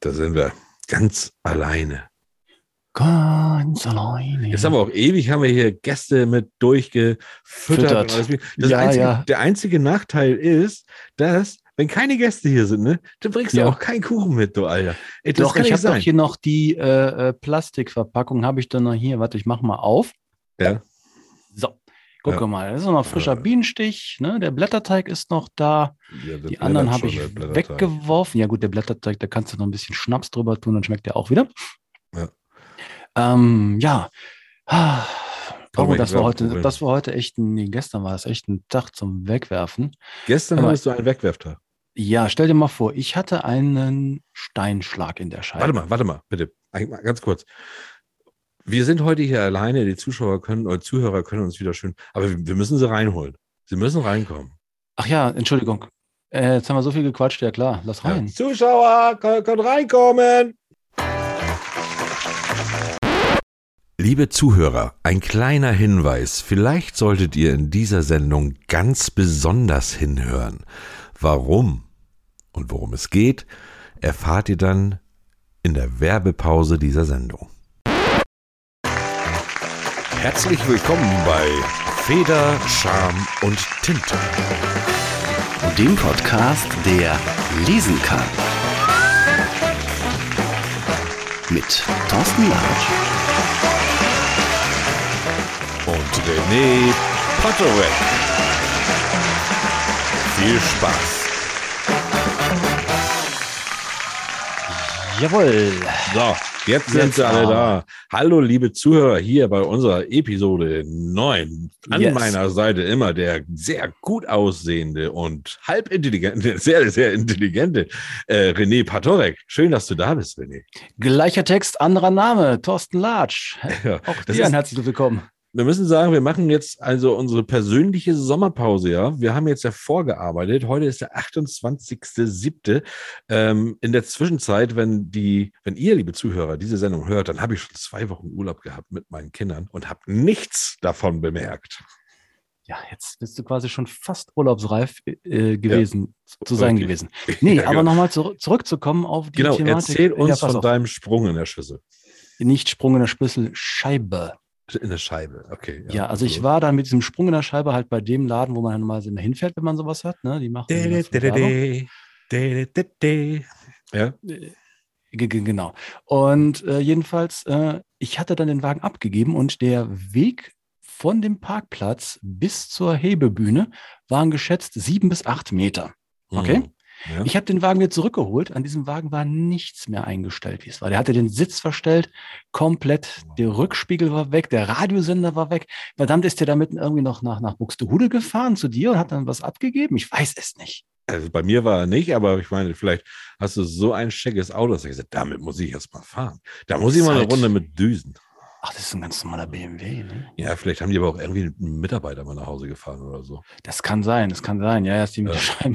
Da sind wir ganz alleine. Ganz alleine. Jetzt haben wir auch ewig haben wir hier Gäste mit durchgefüttert. Ja, einzige, ja. Der einzige Nachteil ist, dass, wenn keine Gäste hier sind, ne, dann bringst du Ja. auch keinen Kuchen mit, du Alter. Ey, doch, ich habe doch hier noch die äh, äh, Plastikverpackung, habe ich dann noch hier. Warte, ich mache mal auf. Ja. Gucke Ja. mal, das ist noch frischer Ja. Bienenstich. Ne? Der Blätterteig ist noch da. Ja, das Die anderen habe ich weggeworfen. Ja gut, der Blätterteig, da kannst du noch ein bisschen Schnaps drüber tun, dann schmeckt der auch wieder. Ja. Ähm, ja. Oh, das war heute, das war heute echt, ein- nee, gestern war es echt ein Tag zum Wegwerfen. Gestern Aber- hattest du einen Wegwerftag. Ja, stell dir mal vor, ich hatte einen Steinschlag in der Scheibe. Warte mal, warte mal, bitte. Ein- Ganz kurz. Wir sind heute hier alleine, die Zuschauer können oder Zuhörer können uns wieder schön, aber wir müssen sie reinholen. Sie müssen reinkommen. Ach ja, Entschuldigung. Äh, jetzt haben wir so viel gequatscht, ja klar, lass Ja. rein. Zuschauer, können, können reinkommen. Liebe Zuhörer, ein kleiner Hinweis. Vielleicht solltet ihr in dieser Sendung ganz besonders hinhören. Warum und worum es geht, erfahrt ihr dann in der Werbepause dieser Sendung. Herzlich willkommen bei Feder, Charme und Tinte. dem Podcast, der lesen kann. Mit Thorsten Larsch. und René Potterweg. Viel Spaß. Jawohl. So, jetzt sind Jetzt sie alle da. Hallo, liebe Zuhörer, hier bei unserer Episode 9. An Yes. meiner Seite immer der sehr gut aussehende und halb intelligente, sehr, sehr intelligente äh, René Patorek. Schön, dass du da bist, René. Gleicher Text, anderer Name, Thorsten Latsch. Ja, Auch das dir ist- ein herzliches Willkommen. Wir müssen sagen, wir machen jetzt also unsere persönliche Sommerpause, ja. Wir haben jetzt ja vorgearbeitet. Heute ist der 28.07. Ähm, in der Zwischenzeit, wenn die, wenn ihr, liebe Zuhörer, diese Sendung hört, dann habe ich schon zwei Wochen Urlaub gehabt mit meinen Kindern und habe nichts davon bemerkt. Ja, jetzt bist du quasi schon fast urlaubsreif äh, gewesen, zu sein Okay. gewesen. Nee, Ja, aber genau. nochmal zurück, zurückzukommen auf die Genau, Thematik. erzähl uns ja, von auf. deinem Sprung in der Schüssel. Nicht Sprung in der Schlüssel, Scheibe. In der Scheibe, okay. Ja, also ich war dann mit diesem Sprung in der Scheibe halt bei dem Laden, wo man mal immer hinfährt, wenn man sowas hat. Ne? Die machen die ganzen Werbung. Ja, Äh, ge- ge- Genau. Und äh, jedenfalls, äh, ich hatte dann den Wagen abgegeben und der Weg von dem Parkplatz bis zur Hebebühne waren geschätzt sieben bis acht Meter. Okay. Mhm. Ja. Ich habe den Wagen wieder zurückgeholt. An diesem Wagen war nichts mehr eingestellt, wie es war. Der hatte den Sitz verstellt, komplett. Der Rückspiegel war weg, der Radiosender war weg. Verdammt, ist der damit irgendwie noch nach, nach Buxtehude gefahren zu dir und hat dann was abgegeben? Ich weiß es nicht. Also bei mir war er nicht, aber ich meine, vielleicht hast du so ein schickes Auto, dass ich gesagt damit muss ich jetzt mal fahren. Da muss ich mal eine. Runde mit düsen. Ach, das ist ein ganz normaler BMW. Ne? Ja, vielleicht haben die aber auch irgendwie einen Mitarbeiter mal nach Hause gefahren oder so. Das kann sein, das kann sein. Ja, ja, ist die mit Ja.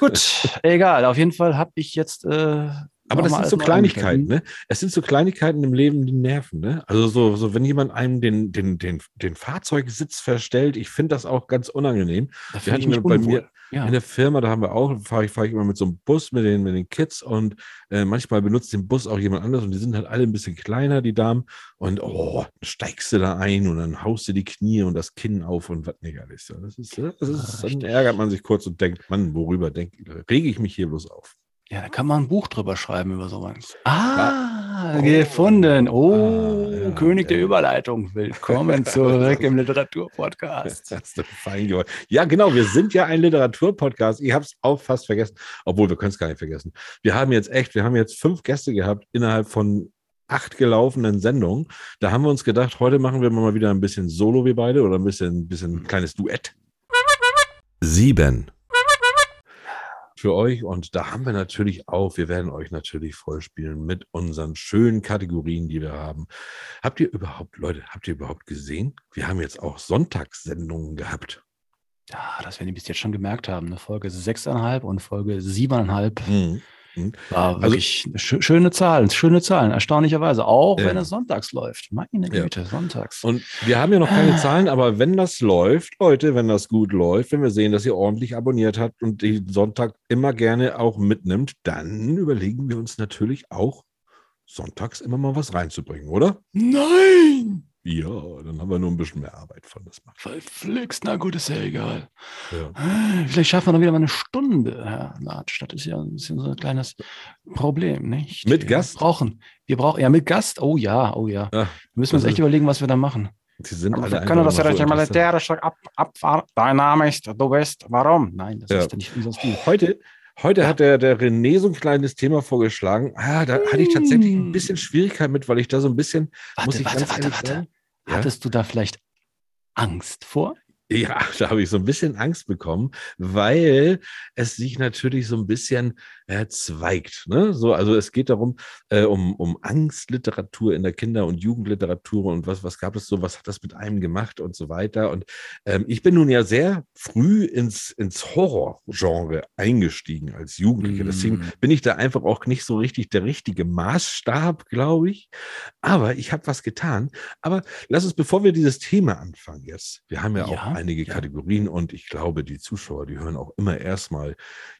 Gut, egal. Auf jeden Fall habe ich jetzt. Äh, Aber das sind so Kleinigkeiten, ne? Es sind so Kleinigkeiten im Leben, die nerven, ne? Also so, so wenn jemand einem den, den, den, den Fahrseugsitz verstellt, ich finde das auch ganz unangenehm. Da Wir hatten bei mir Ja. in der Firma, da haben wir auch, fahre ich, fahr ich immer mit so einem Bus mit den, mit den Kids und äh, manchmal benutzt den Bus auch jemand anderes und die sind halt alle ein bisschen kleiner, die Damen. Und oh, dann steigst du da ein und dann haust du die Knie und das Kinn auf und was nicht alles. Das ist, das ist dann Richtig. ärgert man sich kurz und denkt, Mann, worüber denk, rege ich mich hier bloß auf? Ja, da kann man ein Buch drüber schreiben über sowas. Ah, Oh. gefunden. Oh, Ah, ja, König der ja. Überleitung. Willkommen zurück im Literaturpodcast. Hast du fein gemacht. Ja, genau. Wir sind ja ein Literaturpodcast. Ich habe es auch fast vergessen, obwohl wir können es gar nicht vergessen. Wir haben jetzt echt, wir haben jetzt fünf Gäste gehabt innerhalb von acht gelaufenen Sendungen. Da haben wir uns gedacht, heute machen wir mal wieder ein bisschen Solo, wir beide, oder ein bisschen, bisschen ein kleines Duett. Sieben. Für euch und da haben wir natürlich auch, wir werden euch natürlich vollspielen mit unseren schönen Kategorien, die wir haben. Habt ihr überhaupt, Leute, habt ihr überhaupt gesehen? Wir haben jetzt auch Sonntagssendungen gehabt. Ja, das werden die bis jetzt schon gemerkt haben. Ne? Folge 6,5 und Folge 7,5. Mhm. War Also- wirklich schö- schöne Zahlen, schöne Zahlen, erstaunlicherweise. Auch Ja. wenn es sonntags läuft. Meine Ja. Güte, sonntags. Und wir haben ja noch keine Zahlen, aber wenn das läuft, Leute, wenn das gut läuft, wenn wir sehen, dass ihr ordentlich abonniert habt und den Sonntag immer gerne auch mitnimmt, dann überlegen wir uns natürlich auch, sonntags immer mal was reinzubringen, oder? Nein! Ja, dann haben wir nur ein bisschen mehr Arbeit von das macht. Verflixt, na gut, ist ja egal. Ja. Vielleicht schaffen wir noch wieder mal eine Stunde, Herr Latsch. Das ist ja ein bisschen so ein kleines Problem, nicht? Mit wir Gast? Brauchen, wir brauchen, ja, mit Gast. Oh ja, oh ja. Ja, Wir müssen uns das echt überlegen, was wir da machen. die sind Aber alle wir können das ja immer nicht so interessant. militärisch ab, abfahren. Dein Name ist, du bist, warum? Nein, das Ja. ist ja nicht unser Stil. Heute, heute hat der, der René so ein kleines Thema vorgeschlagen. Ah, da hatte ich tatsächlich ein bisschen Schwierigkeit mit, weil ich da so ein bisschen, muss Warte, ich warte, ganz warte, ehrlich warte. sagen, Ja? Hattest du da vielleicht Angst vor? Ja, da habe ich so ein bisschen Angst bekommen, weil es sich natürlich so ein bisschen äh, zweigt. Ne? So, also es geht darum, äh, um, um Angstliteratur in der Kinder- und Jugendliteratur und was, was gab es so, was hat das mit einem gemacht und so weiter. Und ähm, ich bin nun ja sehr früh ins, ins Horrorgenre eingestiegen als Jugendlicher. Deswegen Mm. bin ich da einfach auch nicht so richtig der richtige Maßstab, glaube ich. Aber ich habe was getan. Aber lass uns, bevor wir dieses Thema anfangen jetzt, wir haben ja, auch Ja, einige ja. Kategorien und ich glaube, die Zuschauer, die hören auch immer erstmal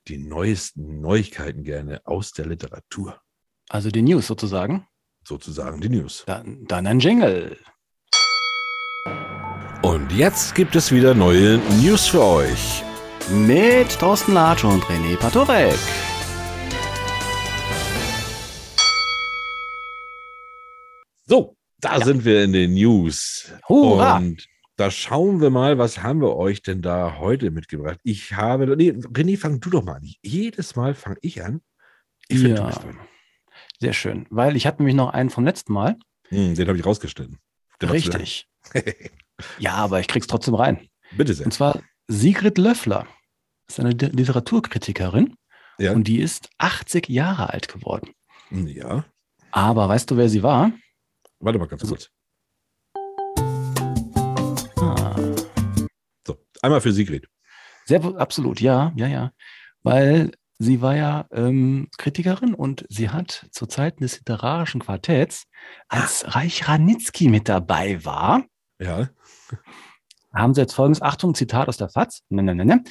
die neuesten Neuigkeiten gerne aus der Literatur, Also die News sozusagen. sozusagen die News. Dann, dann ein Jingle. Und jetzt gibt es wieder neue News für euch. Mit Thorsten Latsch und René Patorek. So, da Ja. sind wir in den News. Hurra! Und da schauen wir mal, was haben wir euch denn da heute mitgebracht? Ich habe, nee, René, fang du doch mal an. Jedes Mal fange ich an. Ich finde, du Ja. bist dran. Sehr schön. Weil ich hatte nämlich noch einen vom letzten Mal. Hm, den habe ich rausgeschnitten. Der. Richtig. Ja, aber ich krieg's trotzdem rein. Bitte sehr. Und zwar Sigrid Löffler. Ist eine Literaturkritikerin Ja. und die ist 80 Jahre alt geworden. Ja. Aber weißt du, wer sie war? Warte mal ganz Also- kurz. Einmal für Sigrid. sehr absolut, ja, ja, ja. Weil sie war ja ähm, Kritikerin und sie hat zu Zeiten des literarischen Quartetts, als Reich Ranitzky mit dabei war, Ja. haben sie jetzt folgendes, Achtung, Zitat aus der FAZ, ne, ne, ne, ne,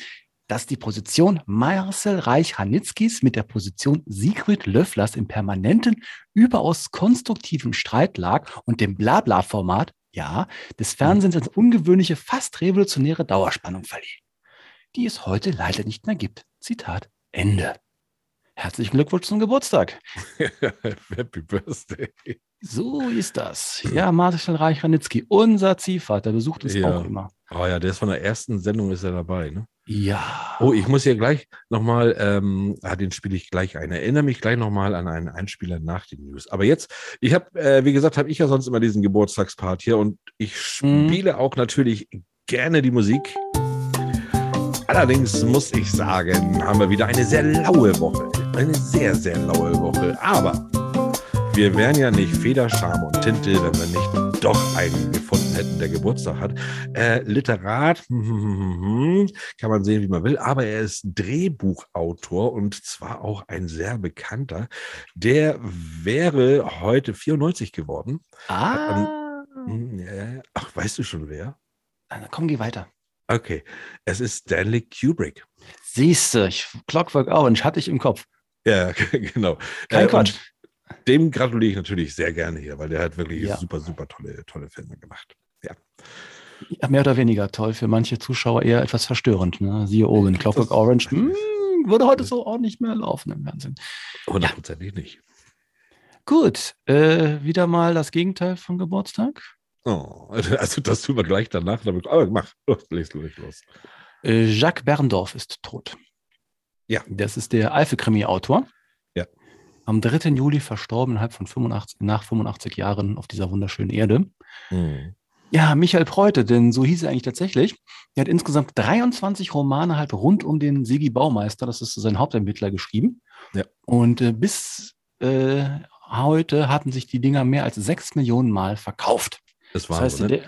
dass die Position Marcel Reich-Ranitzkis mit der Position Sigrid Löfflers im permanenten, überaus konstruktiven Streit lag und dem Blabla-Format, ja, des Fernsehens eine ungewöhnliche, fast revolutionäre Dauerspannung verlieh, die es heute leider nicht mehr gibt. Zitat Ende. Herzlichen Glückwunsch zum Geburtstag. Happy Birthday. So ist das. Ja, Marcel Reich-Ranitzky, unser Ziehvater, besucht uns Ja. auch immer. Oh ja, der ist von der ersten Sendung ist er dabei, ne? Ja. Oh, ich muss hier gleich nochmal, ähm, ah, den spiele ich gleich ein. Erinnere mich gleich nochmal an einen Einspieler nach den News. Aber jetzt, ich habe, äh, wie gesagt, habe ich ja sonst immer diesen Geburtstagspart hier und ich Mhm. spiele auch natürlich gerne die Musik. Allerdings muss ich sagen, haben wir wieder eine sehr laue Woche. Eine sehr, sehr laue Woche. Aber wir wären ja nicht Federscham und Tinte, wenn wir nicht doch einen gefunden hätten, der Geburtstag hat. Äh, Literat, kann man sehen, wie man will, aber er ist Drehbuchautor und zwar auch ein sehr bekannter. Der wäre heute 94 geworden. Ah. Hm, ja, Ach, weißt du schon wer? Na, komm, geh weiter. Okay, es ist Stanley Kubrick. Siehste, ich, Clockwork Orange hatte ich im Kopf. Ja, genau. Kein Äh, Quatsch. und Dem gratuliere ich natürlich sehr gerne hier, weil der hat wirklich Ja. super, super tolle, tolle Filme gemacht. Ja, mehr oder weniger toll. Für manche Zuschauer eher etwas verstörend. Ne? Siehe oben, Clockwork Orange. Hm, würde heute so auch nicht mehr laufen im Fernsehen. Hundertprozentig nicht. Gut, äh, wieder mal das Gegenteil von Geburtstag. Oh, also das tun wir gleich danach. damit- Aber mach, los, leg los, los. Äh, Jacques Berndorf ist tot. Ja. Das ist der Alpha-Krimi-Autor. Am 3. Juli verstorben, innerhalb von 85, nach 85 Jahren auf dieser wunderschönen Erde. Hm. Ja, Michael Preute, denn so hieß er eigentlich tatsächlich. Er hat insgesamt 23 Romane halt rund um den Sigi Baumeister, das ist sein Hauptermittler, geschrieben. Ja. Und äh, bis äh, heute hatten sich die Dinger mehr als sechs Millionen Mal verkauft. Das Das war heißt, so, ne? der,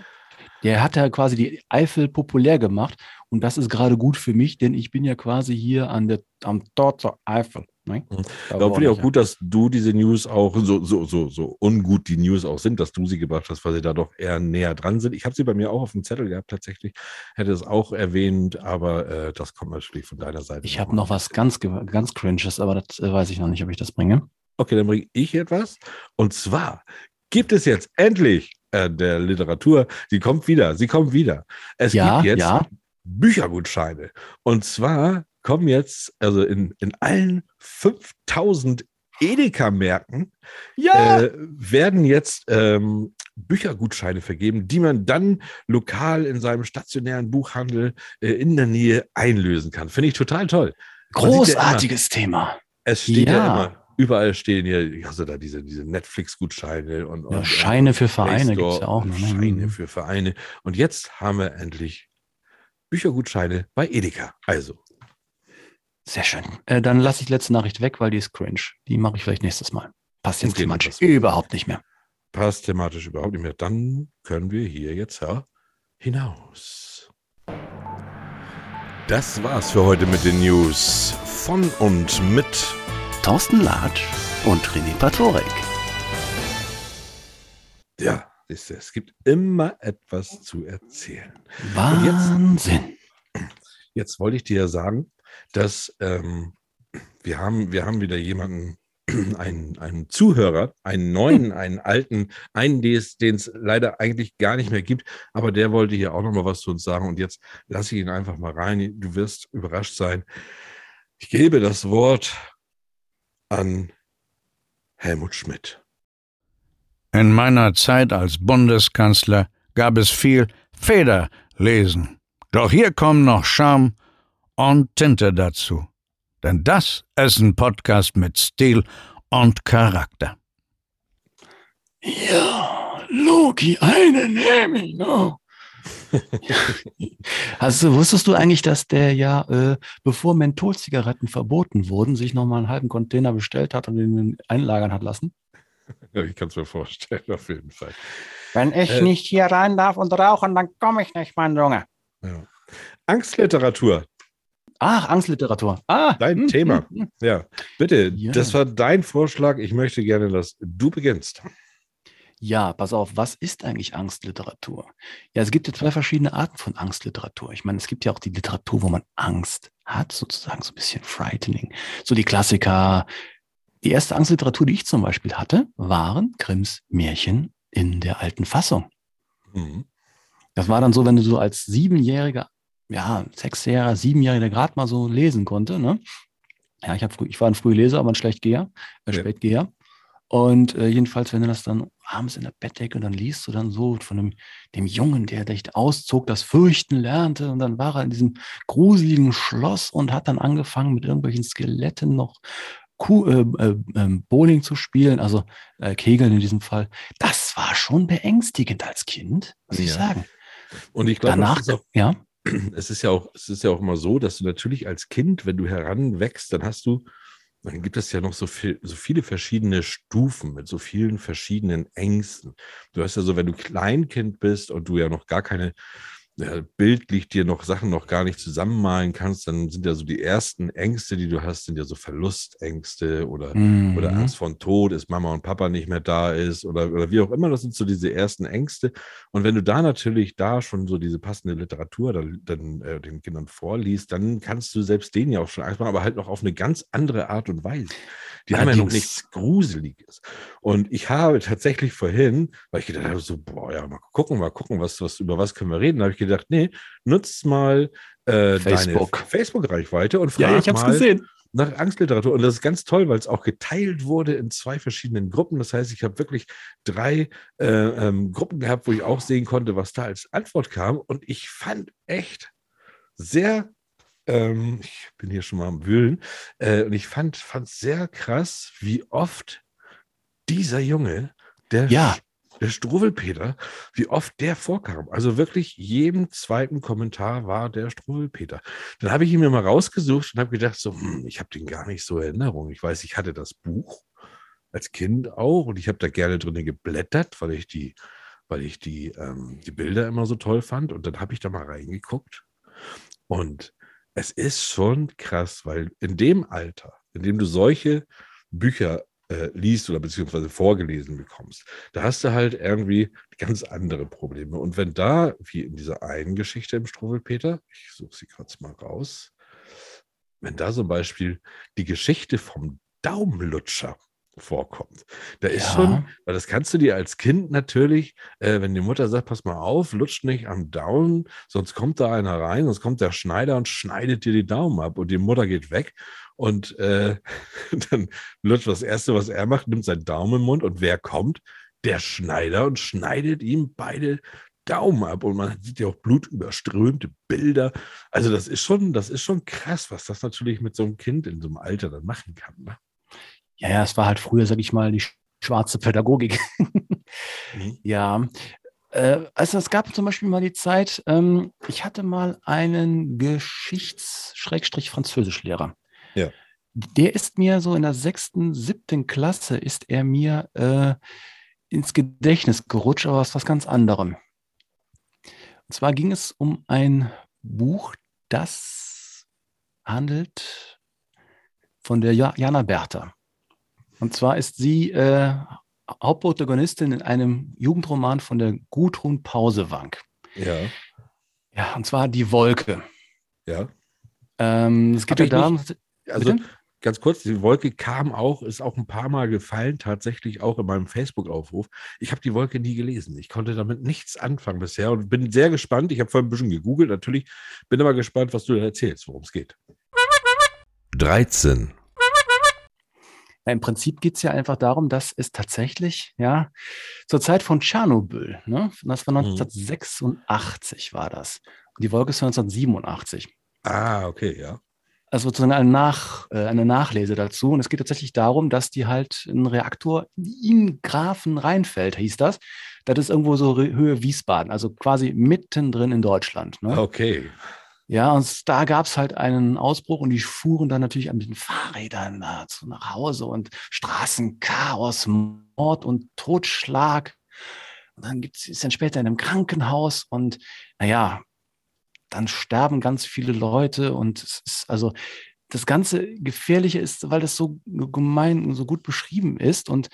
der hat ja quasi die Eifel populär gemacht. Und das ist gerade gut für mich, denn ich bin ja quasi hier an der, am Tor zur Eifel. Ne? Da finde ich auch gut, dass du diese News auch, so, so, so, so ungut die News auch sind, dass du sie gebracht hast, weil sie da doch eher näher dran sind. Ich habe sie bei mir auch auf dem Zettel gehabt, tatsächlich. Hätte es auch erwähnt, aber äh, das kommt natürlich von deiner Seite. Ich habe noch was ganz, ganz Cringes, aber das äh, weiß ich noch nicht, ob ich das bringe. Okay, dann bringe ich etwas. Und zwar gibt es jetzt endlich äh, der Literatur, sie kommt wieder, sie kommt wieder. Es Ja, gibt jetzt ja. Büchergutscheine. Und zwar kommen jetzt, also in, in allen 5000 Edeka-Märkten äh, werden jetzt ähm, Büchergutscheine vergeben, die man dann lokal in seinem stationären Buchhandel äh, in der Nähe einlösen kann. Finde ich total toll. sieht ja immer- Großartiges Thema. Es steht ja, Ja. immer, überall stehen hier, also da diese, diese Netflix-Gutscheine und, und Ja, Scheine für Vereine gibt es ja auch noch. ne? Scheine Mhm. für Vereine. Und jetzt haben wir endlich Büchergutscheine bei Edeka. Also, Sehr schön. Äh, dann lasse ich die letzte Nachricht weg, weil die ist cringe. Die mache ich vielleicht nächstes Mal. Passt jetzt Okay, thematisch überhaupt nicht mehr. passt thematisch überhaupt nicht mehr. Dann können wir hier jetzt ja, hinaus. Das war's für heute mit den News von und mit Thorsten Latsch und René Patorek. Ja, du, es gibt immer etwas zu erzählen. jetzt- Wahnsinn. Jetzt wollte ich dir ja sagen, dass ähm, wir, haben, wir haben wieder jemanden, einen, einen Zuhörer, einen neuen, einen alten, einen, den es leider eigentlich gar nicht mehr gibt, aber der wollte hier auch noch mal was zu uns sagen und jetzt lasse ich ihn einfach mal rein. Du wirst überrascht sein. Ich gebe das Wort an Helmut Schmidt. In meiner Zeit als Bundeskanzler gab es viel Federlesen. Doch hier kommen noch Charme und Tinte dazu. Denn das ist ein Podcast mit Stil und Charakter. Ja, Loki, eine nehme ich noch. also wusstest du eigentlich, dass der ja, äh, bevor Mentholzigaretten verboten wurden, sich nochmal einen halben Container bestellt hat und ihn einlagern hat lassen? Ja, ich kann es mir vorstellen, auf jeden Fall. Wenn ich Äh. nicht hier rein darf und rauchen, dann komme ich nicht, mein Junge. Ja. Angstliteratur, Ach, Angstliteratur. Ah, dein hm, Thema. hm, hm. Ja, bitte, Ja. das war dein Vorschlag. Ich möchte gerne, dass du beginnst. Ja, pass auf, was ist eigentlich Angstliteratur? Ja, es gibt ja zwei verschiedene Arten von Angstliteratur. Ich meine, es gibt ja auch die Literatur, wo man Angst hat, sozusagen so ein bisschen frightening. So die Klassiker. Die erste Angstliteratur, die ich zum Beispiel hatte, waren Grimms Märchen in der alten Fassung. Mhm. Das war dann so, wenn du so als Siebenjähriger, ja, Sechsjähriger, Siebenjähriger gerade mal so lesen konnte, ne? Ja, ich, hab früh, ich war ein Frühleser, aber ein Schlechtgeher, äh, Ja. Spätgeher. Und äh, jedenfalls, wenn du das dann abends in der Bettdecke und dann liest du dann so von dem, dem Jungen, der echt auszog, das Fürchten lernte und dann war er in diesem gruseligen Schloss und hat dann angefangen mit irgendwelchen Skeletten noch Kuh, äh, äh, ähm, Bowling zu spielen, also äh, Kegeln in diesem Fall. Das war schon beängstigend als Kind, muss ich Ja. sagen. Und ich glaube, Danach, ist, auch, ja, es, ist ja auch, es ist ja auch immer so, dass du natürlich als Kind, wenn du heranwächst, dann hast du, dann gibt es ja noch so, viel, so viele verschiedene Stufen mit so vielen verschiedenen Ängsten. Du hast ja so, wenn du Kleinkind bist und du ja noch gar keine ja, bildlich dir noch Sachen noch gar nicht zusammenmalen kannst, dann sind ja so die ersten Ängste, die du hast, sind ja so Verlustängste oder Mhm. oder Angst vor Tod, ist Mama und Papa nicht mehr da ist oder, oder wie auch immer. Das sind so diese ersten Ängste. Und wenn du da natürlich da schon so diese passende Literatur dann, dann äh, den Kindern vorliest, dann kannst du selbst denen ja auch schon Angst machen, aber halt noch auf eine ganz andere Art und Weise. Die haben ja noch Allerdings- nichts Gruseliges. Und ich habe tatsächlich vorhin, weil ich gedacht habe, so, boah, ja, mal gucken, mal gucken, was, was, über was können wir reden, da habe ich gedacht, nee, nutzt mal äh, Facebook. deine Facebook-Reichweite und frag Ja, ich habe es mal, gesehen. nach Angstliteratur. Und das ist ganz toll, weil es auch geteilt wurde in zwei verschiedenen Gruppen. Das heißt, ich habe wirklich drei äh, ähm, Gruppen gehabt, wo ich auch sehen konnte, was da als Antwort kam. Und ich fand echt sehr, ähm, ich bin hier schon mal am Wühlen, äh, und ich fand fand sehr krass, wie oft dieser Junge, der Ja. Der Struwelpeter, wie oft der vorkam. Also wirklich jedem zweiten Kommentar war der Struwelpeter. Dann habe ich ihn mir mal rausgesucht und habe gedacht, so, hm, ich habe den gar nicht so in Erinnerung. Ich weiß, ich hatte das Buch als Kind auch und ich habe da gerne drin geblättert, weil ich die, weil ich die, ähm, die Bilder immer so toll fand. Und dann habe ich da mal reingeguckt. Und es ist schon krass, weil in dem Alter, indem du solche Bücher äh, liest oder beziehungsweise vorgelesen bekommst, da hast du halt irgendwie ganz andere Probleme. Und wenn da, wie in dieser einen Geschichte im Struwwelpeter, ich suche sie kurz mal raus, wenn da zum Beispiel die Geschichte vom Daumenlutscher vorkommt. Da ist Ja. schon, weil das kannst du dir als Kind natürlich, äh, wenn die Mutter sagt, pass mal auf, lutscht nicht am Daumen, sonst kommt da einer rein, sonst kommt der Schneider und schneidet dir die Daumen ab und die Mutter geht weg und äh, dann lutscht das Erste, was er macht, nimmt seinen Daumen im Mund und wer kommt? Der Schneider und schneidet ihm beide Daumen ab und man sieht ja auch blutüberströmte Bilder. Also das ist schon, das ist schon krass, was das natürlich mit so einem Kind in so einem Alter dann machen kann. Ne? Ja, ja, es war halt früher, sag ich mal, die sch- schwarze Pädagogik. Mhm. Ja. Äh, also es gab zum Beispiel mal die Zeit, ähm, ich hatte mal einen Geschichts-Französischlehrer. Ja. Der ist mir so in der sechsten, siebten Klasse ist er mir äh, ins Gedächtnis gerutscht, aber aus was ganz anderem. Und zwar ging es um ein Buch, das handelt von der Ja- Jana Bertha. Und zwar ist sie äh, Hauptprotagonistin in einem Jugendroman von der Gudrun Pausewank. Ja, Ja, und zwar Die Wolke. ja. Ähm, es geht ja darum, Also Bitte? ganz kurz, die Wolke kam auch, ist auch ein paar Mal gefallen, tatsächlich auch in meinem Facebook-Aufruf. Ich habe die Wolke nie gelesen. Ich konnte damit nichts anfangen bisher und bin sehr gespannt. Ich habe vorhin ein bisschen gegoogelt, natürlich. Bin aber gespannt, was du da erzählst, worum es geht. 13. Ja, Im Prinzip geht es ja einfach darum, dass es tatsächlich, ja, zur Zeit von Tschernobyl, ne, das war Mhm. 1986 war das. Und die Wolke ist von 1987. Ah, okay, ja. Also sozusagen eine, Nach, äh, eine Nachlese dazu. Und es geht tatsächlich darum, dass die halt einen Reaktor in Grafenrheinfeld hieß das. Das ist irgendwo so Höhe Wiesbaden, also quasi mittendrin in Deutschland. Ne? Okay. Ja, und da gab es halt einen Ausbruch und die fuhren dann natürlich an den Fahrrädern dazu nach Hause und Straßenchaos, Mord und Totschlag. Und dann gibt's, ist dann später in einem Krankenhaus und naja, dann sterben ganz viele Leute und es ist also das ganze Gefährliche ist, weil das so gemein und so gut beschrieben ist. Und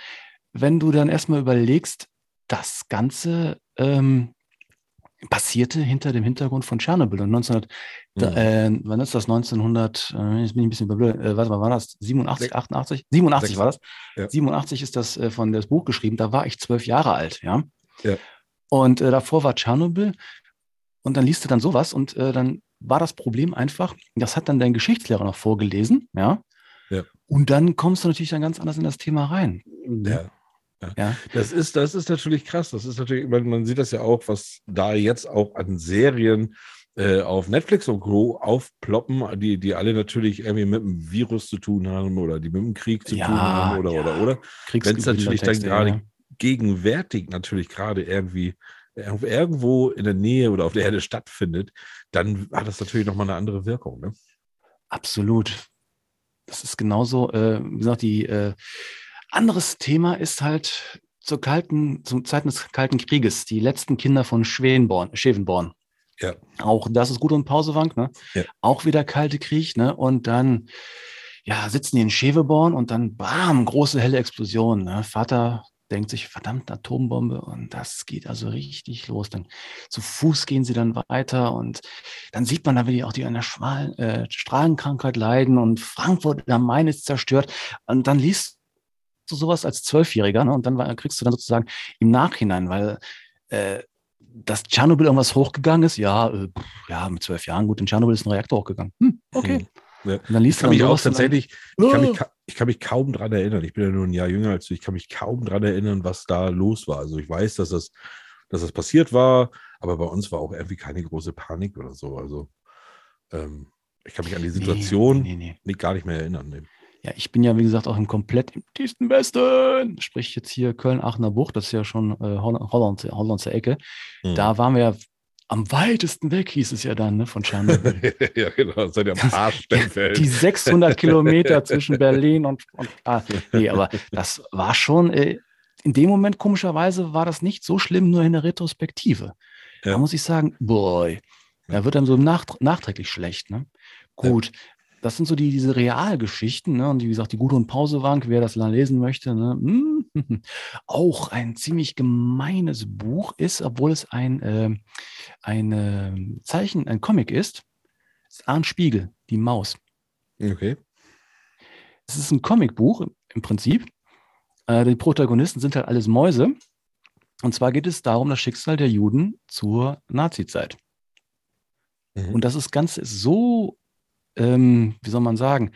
wenn du dann erstmal überlegst, das Ganze ähm, passierte hinter dem Hintergrund von Tschernobyl. Und 1900, da, Mhm. äh, wann ist das? 1900, äh, jetzt bin ich ein bisschen überblöd, äh, warte mal, war das 87, Sech- 88? 87 Sechs- war das. ja. 87 ist das äh, von das Buch geschrieben, da war ich zwölf Jahre alt, ja. Ja. Und äh, davor war Tschernobyl und dann liest du dann sowas und äh, dann war das Problem einfach, das hat dann dein Geschichtslehrer noch vorgelesen, ja. Ja. Und dann kommst du natürlich dann ganz anders in das Thema rein. Ja. Ja. Das ist, das ist natürlich krass. Das ist natürlich, man, man sieht das ja auch, was da jetzt auch an Serien äh, auf Netflix und Co. aufploppen, die, die alle natürlich irgendwie mit dem Virus zu tun haben oder die mit dem Krieg zu Ja, tun haben oder, ja. oder, oder. Wenn es natürlich dann gerade ja. gegenwärtig natürlich gerade irgendwie ir- irgendwo in der Nähe oder auf der Erde stattfindet, dann hat das natürlich nochmal eine andere Wirkung. Ne? Absolut. Das ist genauso, äh, wie gesagt, die äh, anderes Thema ist halt zur kalten, zum Zeiten des Kalten Krieges, die letzten Kinder von Schwenborn, Schevenborn. Ja. Auch das ist gut und Pausewank, ne? Ja. Auch wieder Kalte Krieg, ne? Und dann, ja, sitzen die in Scheveborn und dann, bam, große helle Explosion, ne? Vater denkt sich, verdammt, Atombombe und das geht also richtig los. Dann zu Fuß gehen sie dann weiter und dann sieht man da, wie die auch die an der Schwalen, äh, Strahlenkrankheit leiden und Frankfurt am Main ist zerstört. Und dann liest du sowas als Zwölfjähriger ne? und dann war- kriegst du dann sozusagen im Nachhinein, weil äh, dass Tschernobyl irgendwas hochgegangen ist, ja, äh, ja, mit zwölf Jahren, gut, in Tschernobyl ist ein Reaktor hochgegangen. Hm, okay. Hm. Ja. Und dann liest Ich kann mich dann auch und dann- tatsächlich, ich kann, mich, Oh. Ich kann mich kaum dran erinnern. Ich bin ja nur ein Jahr jünger als du. Ich kann mich kaum dran erinnern, was da los war. Also ich weiß, dass das, dass das passiert war, aber bei uns war auch irgendwie keine große Panik oder so. Also ähm, ich kann mich an die Situation Nee, nee, nee. nicht, gar nicht mehr erinnern. Nee. Ja, ich bin ja, wie gesagt, auch im komplett im tiefsten Westen. Sprich jetzt hier Köln-Aachener Bucht, das ist ja schon äh, Holland, Holland, Hollandse Ecke. Hm. Da waren wir ja am weitesten weg, hieß es ja dann, ne, von Tschernobyl. ja, genau. Seid ihr am Arsch Sternfeld. Die 600 Kilometer zwischen Berlin und, und ah, nee, aber das war schon, äh, in dem Moment komischerweise war das nicht so schlimm, nur in der Retrospektive. Da Ja. muss ich sagen, boy, da wird einem so nach, nachträglich schlecht. Ne? Gut, das sind so die, diese Realgeschichten, ne? Und wie gesagt, die Gudrun Pausewank, wer das lesen möchte, ne? hm, auch ein ziemlich gemeines Buch ist, obwohl es ein, äh, ein äh, Zeichen, ein Comic ist. Das ist Arndt Spiegel, die Maus. Okay. Es ist ein Comicbuch im Prinzip. Äh, die Protagonisten sind halt alles Mäuse. Und zwar geht es darum, das Schicksal der Juden zur Nazizeit. Mhm. Und das ist ganz so, ähm, wie soll man sagen,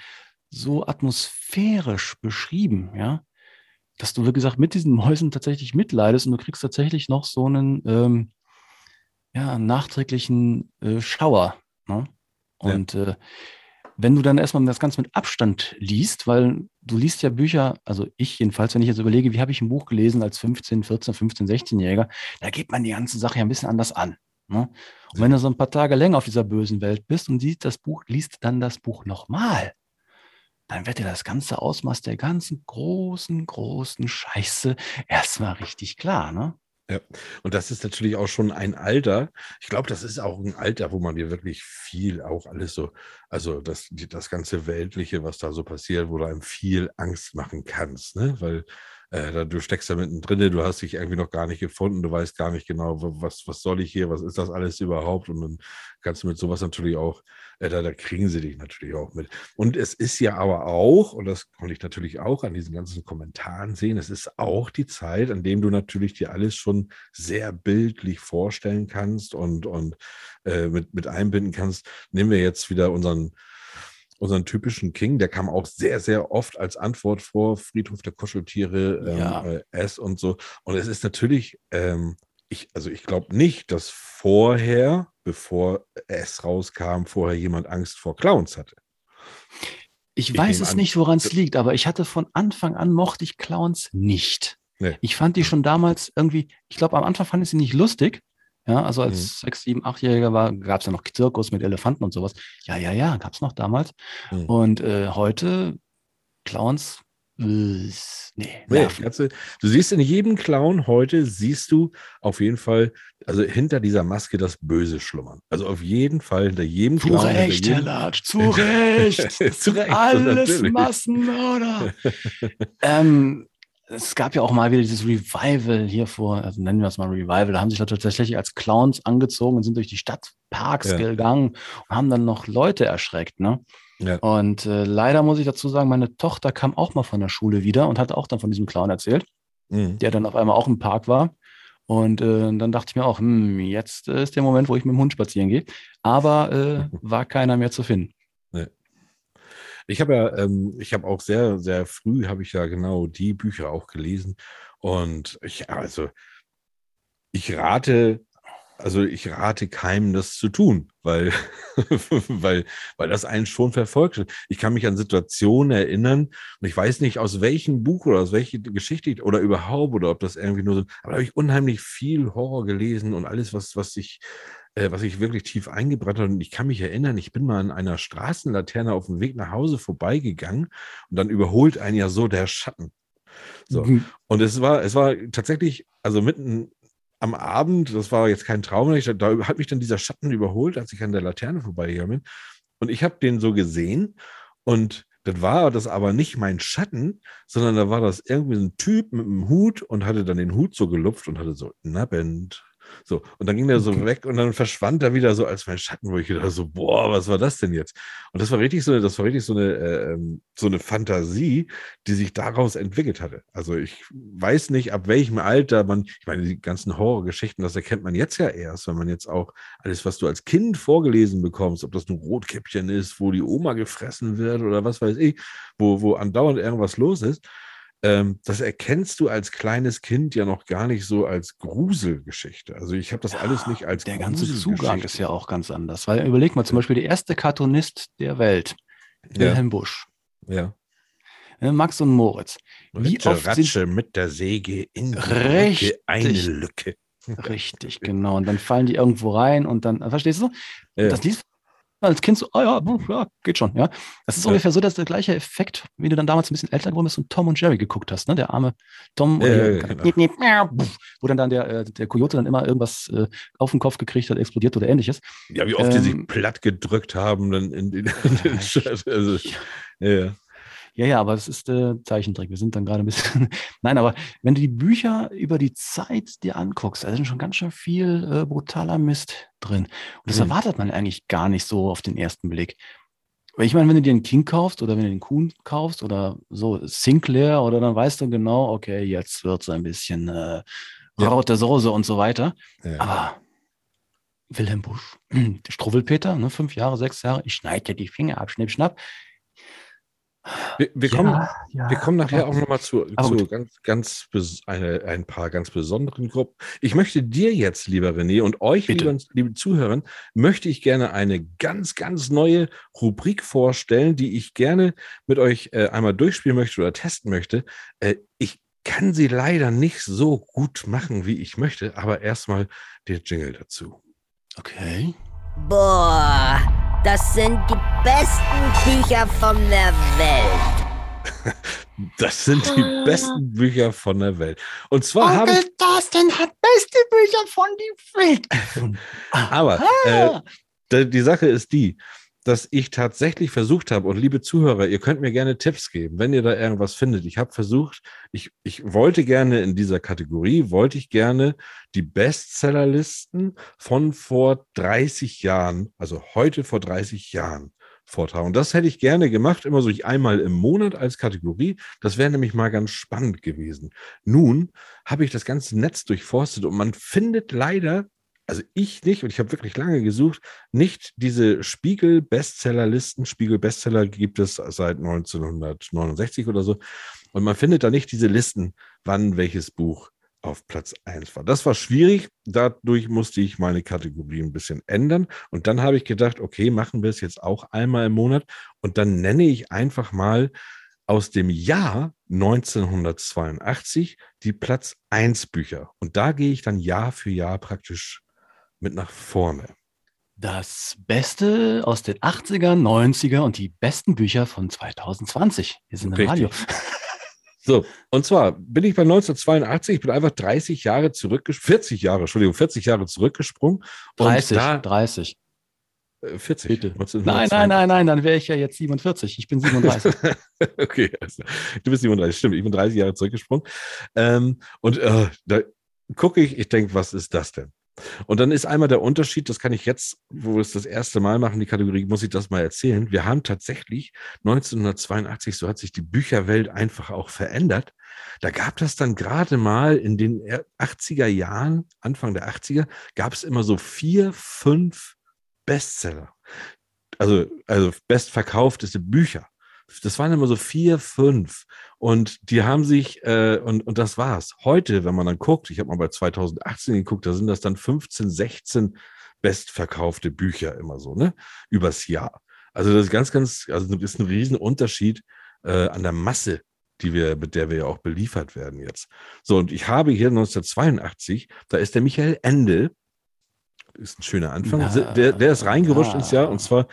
so atmosphärisch beschrieben, ja, dass du, wie gesagt, mit diesen Mäusen tatsächlich mitleidest und du kriegst tatsächlich noch so einen ähm, ja, nachträglichen äh, Schauer. Ne? Ja. Und äh, wenn du dann erstmal das Ganze mit Abstand liest, weil du liest ja Bücher, also ich jedenfalls, wenn ich jetzt überlege, wie habe ich ein Buch gelesen als 15, 14, 15, 16-Jähriger, da geht man die ganze Sache ja ein bisschen anders an. Ne? Und wenn du so ein paar Tage länger auf dieser bösen Welt bist und siehst das Buch, liest dann das Buch nochmal, dann wird dir das ganze Ausmaß der ganzen großen, großen Scheiße erstmal richtig klar, ne? Und das ist natürlich auch schon ein Alter. Ich glaube, das ist auch ein Alter, wo man dir wirklich viel auch alles so, also das, das ganze Weltliche, was da so passiert, wo du einem viel Angst machen kannst, ne? Weil äh, du steckst da mittendrin, du hast dich irgendwie noch gar nicht gefunden, du weißt gar nicht genau, wa- was, was soll ich hier, was ist das alles überhaupt? Und dann kannst du mit sowas natürlich auch, äh, da, da kriegen sie dich natürlich auch mit. Und es ist ja aber auch, und das konnte ich natürlich auch an diesen ganzen Kommentaren sehen, es ist auch die Zeit, an dem du natürlich dir alles schon sehr bildlich vorstellen kannst und, und äh, mit, mit einbinden kannst. Nehmen wir jetzt wieder unseren, unseren typischen King, der kam auch sehr, sehr oft als Antwort vor, Friedhof der Kuscheltiere, ähm, Ja. äh, S und so. Und es ist natürlich, ähm, ich, also ich glaube nicht, dass vorher, bevor es rauskam, vorher jemand Angst vor Clowns hatte. Ich Ich weiß es an, nicht, woran es liegt, aber ich hatte von Anfang an mochte ich Clowns nicht. Nee. Ich fand die schon damals irgendwie, ich glaube, am Anfang fand ich sie nicht lustig. Ja, also als Mhm. sechs, sieben, achtjähriger war, gab es ja noch Zirkus mit Elefanten und sowas. Ja, ja, ja, gab es noch damals. Mhm. Und äh, heute Clowns, äh, nee, Nee, du, du siehst in jedem Clown heute, siehst du auf jeden Fall, also hinter dieser Maske das Böse schlummern. Also auf jeden Fall hinter jedem Zu Clown. Recht, Herr jedem, Latsch, zu Recht. Das Zu sind Recht, alles. Massenmörder. ähm, es gab ja auch mal wieder dieses Revival hier vor, also nennen wir es mal Revival, da haben sich Leute tatsächlich als Clowns angezogen und sind durch die Stadtparks Ja. gegangen und haben dann noch Leute erschreckt, ne? Ja. Und äh, leider muss ich dazu sagen, meine Tochter kam auch mal von der Schule wieder und hat auch dann von diesem Clown erzählt, Mhm. der dann auf einmal auch im Park war. Und äh, dann dachte ich mir auch, hm, jetzt ist der Moment, wo ich mit dem Hund spazieren gehe. Aber äh, war keiner mehr zu finden. Ich habe ja, ähm, ich habe auch sehr, sehr früh habe ich ja genau die Bücher auch gelesen. Und ich, also, ich rate, also ich rate keinem, das zu tun, weil, weil, weil das einen schon verfolgt. Ich kann mich an Situationen erinnern und ich weiß nicht, aus welchem Buch oder aus welcher Geschichte oder überhaupt oder ob das irgendwie nur so, aber da habe ich unheimlich viel Horror gelesen und alles, was, was ich, äh, was ich wirklich tief eingebrannt hat. Und ich kann mich erinnern, ich bin mal an einer Straßenlaterne auf dem Weg nach Hause vorbeigegangen und dann überholt einen ja so der Schatten. So. Mhm. Und es war, es war tatsächlich, also mitten am Abend, das war jetzt kein Traum, da hat mich dann dieser Schatten überholt, als ich an der Laterne vorbeigegangen bin. Und ich habe den so gesehen und das war das aber nicht mein Schatten, sondern da war das irgendwie so ein Typ mit einem Hut und hatte dann den Hut so gelupft und hatte so, Nabend. So, und dann ging der so weg und dann verschwand er wieder so als mein Schatten, wo ich gedacht so, boah, was war das denn jetzt? Und das war richtig so, das war richtig so eine, äh, ähm, so eine Fantasie, die sich daraus entwickelt hatte. Also ich weiß nicht, ab welchem Alter man, ich meine, die ganzen Horrorgeschichten, das erkennt man jetzt ja erst, wenn man jetzt auch alles, was du als Kind vorgelesen bekommst, ob das ein Rotkäppchen ist, wo die Oma gefressen wird oder was weiß ich, wo, wo andauernd irgendwas los ist. Ähm, das erkennst du als kleines Kind ja noch gar nicht so als Gruselgeschichte. Also ich habe das alles nicht als Der ganze Zugang ist ja auch ganz anders. Weil überleg mal, zum Beispiel der erste Cartoonist der Welt, ja, Wilhelm Busch, ja. äh, Max und Moritz. Wie Ratsche, oft sind- Ratsche mit der Säge in die Richtig. Lücke, eine Lücke. Richtig, genau. Und dann fallen die irgendwo rein und dann, verstehst du? Ja. Das liest als Kind so, ah ja, pf, ja, geht schon, ja. Das ist Ja. ungefähr so, dass der gleiche Effekt, wie du dann damals ein bisschen älter geworden bist und Tom und Jerry geguckt hast, ne? Der arme Tom, und ja, genau. wo dann, dann der, äh, der Kojote dann immer irgendwas äh, auf den Kopf gekriegt hat, explodiert oder ähnliches. Ja, wie oft die sich Ähm, platt gedrückt haben dann in, in, in den ich- also, ja, ja. Ja, ja, aber es ist äh, Zeichentrick. Wir sind dann gerade ein bisschen. Nein, aber wenn du die Bücher über die Zeit dir anguckst, da ist schon ganz schön viel äh, brutaler Mist drin. Und das Mhm. erwartet man eigentlich gar nicht so auf den ersten Blick. Weil ich meine, wenn du dir einen King kaufst oder wenn du den Kuhn kaufst oder so Sinclair oder dann weißt du genau, okay, jetzt wird es ein bisschen äh, Ja. rote Soße und so weiter. ja. Aber Wilhelm Busch, der Struwwelpeter, ne, fünf Jahre, sechs Jahre, ich schneide dir die Finger ab, schnipp, schnapp. Wir, wir, kommen, ja, wir kommen nachher ja. auch nochmal zu, zu ganz, ganz eine, ein paar ganz besonderen Gruppen. Ich möchte dir jetzt, lieber René, und euch, liebe, liebe Zuhörer, möchte ich gerne eine ganz, ganz neue Rubrik vorstellen, die ich gerne mit euch äh, einmal durchspielen möchte oder testen möchte. Äh, ich kann sie leider nicht so gut machen, wie ich möchte, aber erstmal der Jingle dazu. Okay. Boah, das sind die besten Bücher von der Welt. Das sind die besten Bücher von der Welt. Und zwar habe ich, Thorsten hat beste Bücher von die Welt gefunden. aber äh, Ah, Die Sache ist die, dass ich tatsächlich versucht habe, und liebe Zuhörer, ihr könnt mir gerne Tipps geben, wenn ihr da irgendwas findet. Ich habe versucht, ich, ich wollte gerne in dieser Kategorie, wollte ich gerne die Bestsellerlisten von vor 30 Jahren, also heute vor 30 Jahren vortragen. Das hätte ich gerne gemacht, immer so einmal im Monat als Kategorie. Das wäre nämlich mal ganz spannend gewesen. Nun habe ich das ganze Netz durchforstet und man findet leider, also ich nicht, und ich habe wirklich lange gesucht, nicht diese Spiegel-Bestsellerlisten. Spiegel-Bestseller gibt es seit 1969 oder so. Und man findet da nicht diese Listen, wann welches Buch auf Platz 1 war. Das war schwierig. Dadurch musste ich meine Kategorie ein bisschen ändern. Und dann habe ich gedacht, okay, machen wir es jetzt auch einmal im Monat. Und dann nenne ich einfach mal aus dem Jahr 1982 die Platz 1 Bücher. Und da gehe ich dann Jahr für Jahr praktisch mit nach vorne. Das Beste aus den 80er, 90er und die besten Bücher von 2020. Wir sind im. Radio. So, und zwar bin ich bei 1982, ich bin einfach 30 Jahre zurückgesprungen, 40 Jahre, Entschuldigung, 40 Jahre zurückgesprungen. Und 30, Da, 30. äh, 40. Bitte. Nein, 1982. nein, nein, nein, dann wäre ich ja jetzt 47. Ich bin 37. okay, also, du bist 37, stimmt, ich bin 30 Jahre zurückgesprungen. Ähm, und äh, da gucke ich, ich denke, was ist das denn? Und dann ist einmal der Unterschied, das kann ich jetzt, wo wir es das erste Mal machen, die Kategorie, muss ich das mal erzählen. Wir haben tatsächlich 1982, so hat sich die Bücherwelt einfach auch verändert. Da gab das dann gerade mal in den 80er Jahren, Anfang der 80er, gab es immer so vier, fünf Bestseller. Also, also bestverkaufteste Bücher. Das waren immer so vier, fünf. Und die haben sich, äh, und, und das war's. Heute, wenn man dann guckt, ich habe mal bei 2018 geguckt, da sind das dann 15, 16 bestverkaufte Bücher immer so, ne? Übers Jahr. Also das ist ganz, ganz, also das ist ein Riesenunterschied äh, an der Masse, die wir, mit der wir ja auch beliefert werden jetzt. So, und ich habe hier 1982, da ist der Michael Ende, ist ein schöner Anfang, Na, der, der ist reingerutscht ja. ins Jahr, und zwar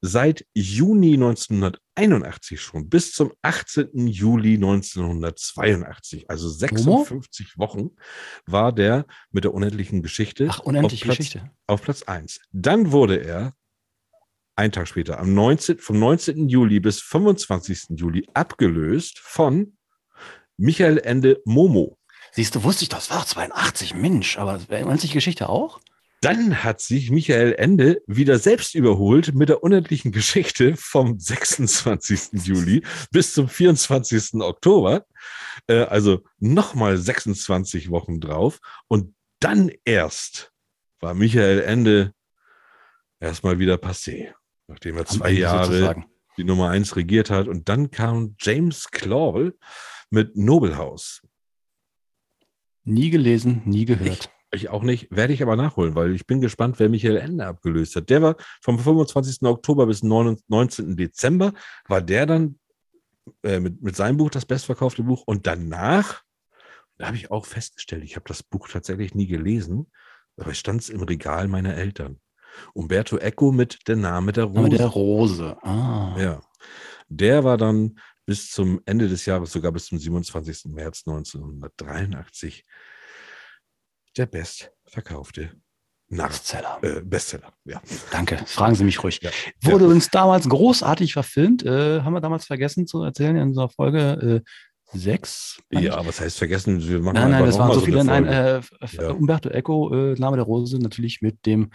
seit Juni 1981 schon bis zum 18. Juli 1982, also 56 Wochen, war der mit der unendlichen Geschichte Ach, unendliche auf Platz, Geschichte. auf Platz 1. Dann wurde er einen Tag später, am 19, vom 19. Juli bis 25. Juli abgelöst von Michael Ende Momo. Siehst du, wusste ich, das war 82, Mensch, aber unendliche Geschichte auch? Dann hat sich Michael Ende wieder selbst überholt mit der unendlichen Geschichte vom 26. Juli bis zum 24. Oktober. Äh, also nochmal 26 Wochen drauf. Und dann erst war Michael Ende erstmal wieder passé, nachdem er Am zwei Ende Jahre sozusagen. die Nummer eins regiert hat. Und dann kam James Clawell mit Nobelhaus. Nie gelesen, nie gehört. Ich auch nicht, werde ich aber nachholen, weil ich bin gespannt, wer Michael Ende abgelöst hat. Der war vom 25. Oktober bis 19. Dezember, war der dann äh, mit, mit seinem Buch das bestverkaufte Buch. Und danach, da habe ich auch festgestellt, ich habe das Buch tatsächlich nie gelesen, aber es stand im Regal meiner Eltern. Umberto Eco mit Der Name der Rose. Der Rose. Ah. Ja. Der war dann bis zum Ende des Jahres, sogar bis zum 27. März 1983, der bestverkaufte Bestseller. äh, Bestseller. Ja. Danke, fragen Sie mich ruhig. Ja. Wurde Ja. übrigens damals großartig verfilmt. Äh, haben wir damals vergessen zu erzählen in unserer Folge äh, 6? ja, was heißt vergessen? Wir machen Nein, nein, das waren so viele. Nein, äh, Ja. Umberto Eco, äh, Name der Rose, natürlich mit dem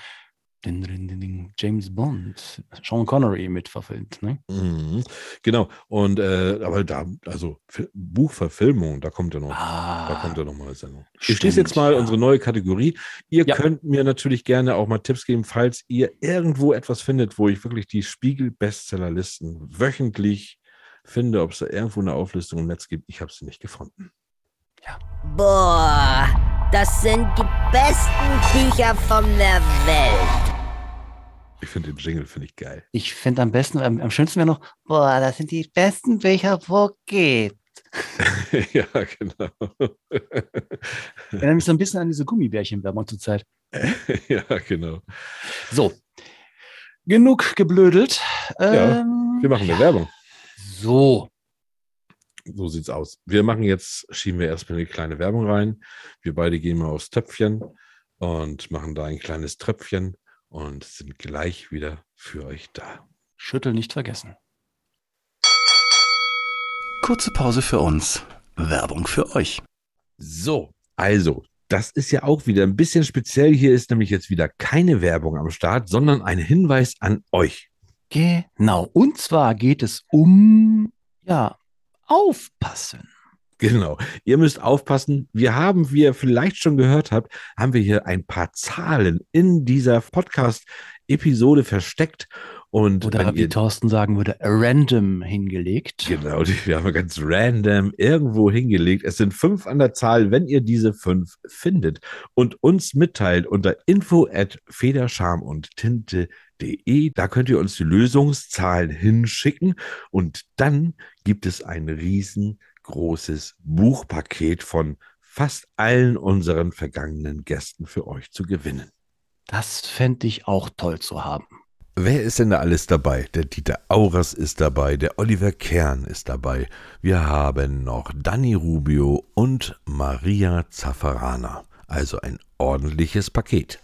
den, den, den, den James Bond, Sean Connery mit verfilmt. Ne? Mhm. Genau. Und äh, aber da, also Fi- Buchverfilmung, da kommt ja noch. Da kommt ja noch mal eine Sendung. Ich schließe jetzt mal ja. unsere neue Kategorie. Ihr Ja. könnt mir natürlich gerne auch mal Tipps geben, falls ihr irgendwo etwas findet, wo ich wirklich die Spiegel-Bestsellerlisten wöchentlich finde, ob es da irgendwo eine Auflistung im Netz gibt. Ich habe sie nicht gefunden. Boah, das sind die besten Bücher von der Welt. Ich finde den Jingle finde ich geil. Ich finde am besten, am, am schönsten wäre noch, boah, das sind die besten Bücher, wo geht. ja, genau. Erinnert mich so ein bisschen an diese Gummibärchen-Werbung zur Zeit. ja, genau. So, genug geblödelt. Ja, Ähm, Wir machen eine Werbung. So, So sieht's aus. Wir machen jetzt, schieben wir erstmal eine kleine Werbung rein. Wir beide gehen mal aufs Töpfchen und machen da ein kleines Tröpfchen und sind gleich wieder für euch da. Schüttel nicht vergessen. Kurze Pause für uns. Werbung für euch. So, also, das ist ja auch wieder ein bisschen speziell. Hier ist nämlich jetzt wieder keine Werbung am Start, sondern ein Hinweis an euch. Genau. Und zwar geht es um, ja, aufpassen. Genau. Ihr müsst aufpassen. Wir haben, wie ihr vielleicht schon gehört habt, haben wir hier ein paar Zahlen in dieser Podcast-Episode versteckt. Und Oder wie ihr Thorsten sagen würde, random hingelegt. Genau, die wir haben ganz random irgendwo hingelegt. Es sind fünf an der Zahl, wenn ihr diese fünf findet und uns mitteilt unter info at federscham und tinte.de. Da könnt ihr uns die Lösungszahlen hinschicken und dann gibt es ein riesengroßes Buchpaket von fast allen unseren vergangenen Gästen für euch zu gewinnen. Das fände ich auch toll zu haben. Wer ist denn da alles dabei? Der Dieter Auras ist dabei, der Oliver Kern ist dabei. Wir haben noch Danny Rubio und Maria Zaffarana. Also ein ordentliches Paket.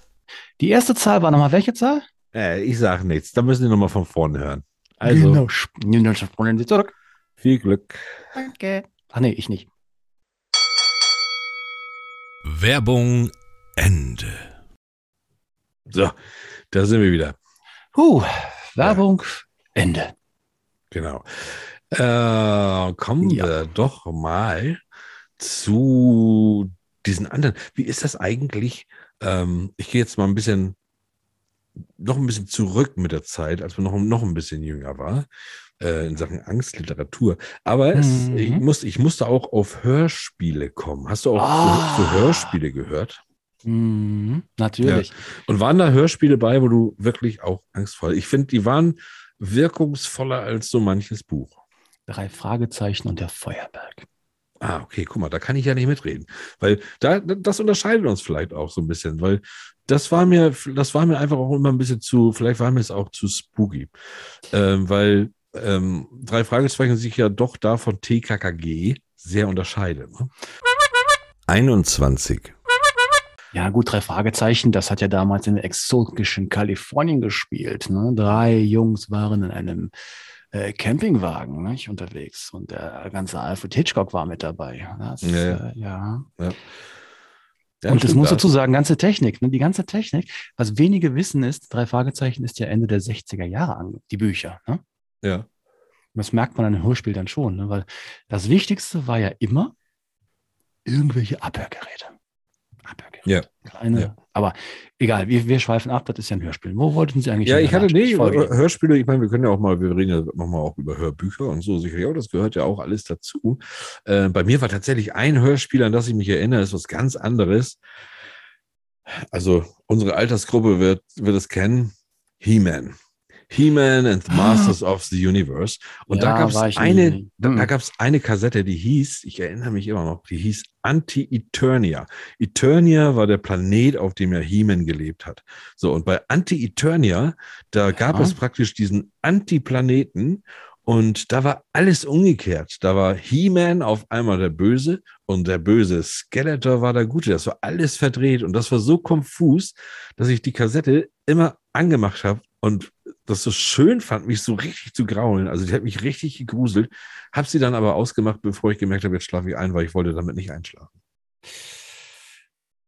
Die erste Zahl war nochmal welche Zahl? Äh, ich sage nichts, da müssen Sie nochmal von vorne hören. Also genau. sp- Genau, springen Sie zurück. Viel Glück. Danke. Ach nee, ich nicht. Werbung Ende. So, da sind wir wieder. Huh, Werbung, Ende. Genau. Äh, kommen Ja. wir doch mal zu diesen anderen. Wie ist das eigentlich? Ähm, ich gehe jetzt mal ein bisschen, noch ein bisschen zurück mit der Zeit, als man noch, noch ein bisschen jünger war, äh, in Sachen Angstliteratur. Aber es, Mhm. ich, muss, ich musste auch auf Hörspiele kommen. Hast du auch Ah. zu, zu Hörspiele gehört? Mhm, natürlich. Und waren da Hörspiele bei, wo du wirklich auch angstvoll? Ich finde, die waren wirkungsvoller als so manches Buch. Drei Fragezeichen und der Feuerberg. Ah, okay, guck mal, da kann ich ja nicht mitreden. Weil da, das unterscheidet uns vielleicht auch so ein bisschen, weil das war mir, das war mir einfach auch immer ein bisschen zu, vielleicht war mir es auch zu spooky. Ähm, weil ähm, drei Fragezeichen sich ja doch da von TKKG sehr unterscheidet. Ne? 21. Ja, gut, drei Fragezeichen. Das hat ja damals in exotischen Kalifornien gespielt. Ne? Drei Jungs waren in einem äh, Campingwagen nicht, unterwegs und der ganze Alfred Hitchcock war mit dabei. Das, Ja, ja. Äh, ja. Ja, und das muss da- dazu sagen, ganze Technik, ne? die ganze Technik. Was wenige wissen ist, drei Fragezeichen ist ja Ende der 60er Jahre an, die Bücher. Ne? Ja, Und Das merkt man an den Hörspiel dann schon, ne? weil das Wichtigste war ja immer irgendwelche Abhörgeräte. Abhörgeräte. Ja. Kleine, Ja. aber egal, wir, wir schweifen ab, das ist ja ein Hörspiel. Wo wollten Sie eigentlich Ja, ich hatte, nee, folge. Hörspiele, ich meine, wir können ja auch mal, wir reden ja nochmal auch über Hörbücher und so, sicherlich auch, das gehört ja auch alles dazu. Äh, bei mir war tatsächlich ein Hörspiel, an das ich mich erinnere, ist was ganz anderes. Also, unsere Altersgruppe wird, wird es kennen. He-Man. He-Man and the Masters of the Universe. Und da Ja, gab war es eine, nie. da, da gab es eine Kassette, die hieß, ich erinnere mich immer noch, die hieß Anti-Eternia. Eternia war der Planet, auf dem ja He-Man gelebt hat. So, und bei Anti-Eternia, da gab Ja. es praktisch diesen Anti-Planeten und da war alles umgekehrt. Da war He-Man auf einmal der Böse und der böse Skeletor war der Gute. Das war alles verdreht und das war so konfus, dass ich die Kassette immer angemacht habe und das so schön fand, mich so richtig zu graulen. Also die hat mich richtig gegruselt. Hab sie dann aber ausgemacht, bevor ich gemerkt habe, jetzt schlafe ich ein, weil ich wollte damit nicht einschlafen.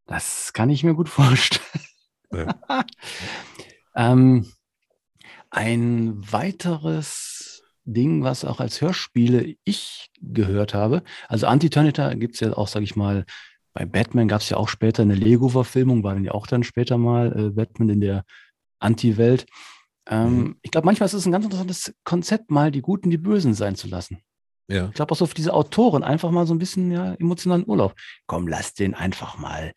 Das kann ich mir gut vorstellen. Ja. ähm, ein weiteres Ding, was auch als Hörspiele ich gehört habe, also Anti-Terminator gibt es ja auch, sage ich mal, bei Batman gab es ja auch später eine Lego-Verfilmung, war dann ja auch dann später mal äh, Batman in der Anti-Welt. Ähm, Mhm. Ich glaube, manchmal ist es ein ganz interessantes Konzept, mal die Guten die Bösen sein zu lassen. Ja. Ich glaube auch so für diese Autoren einfach mal so ein bisschen ja, emotionalen Urlaub. Komm, lass den einfach mal,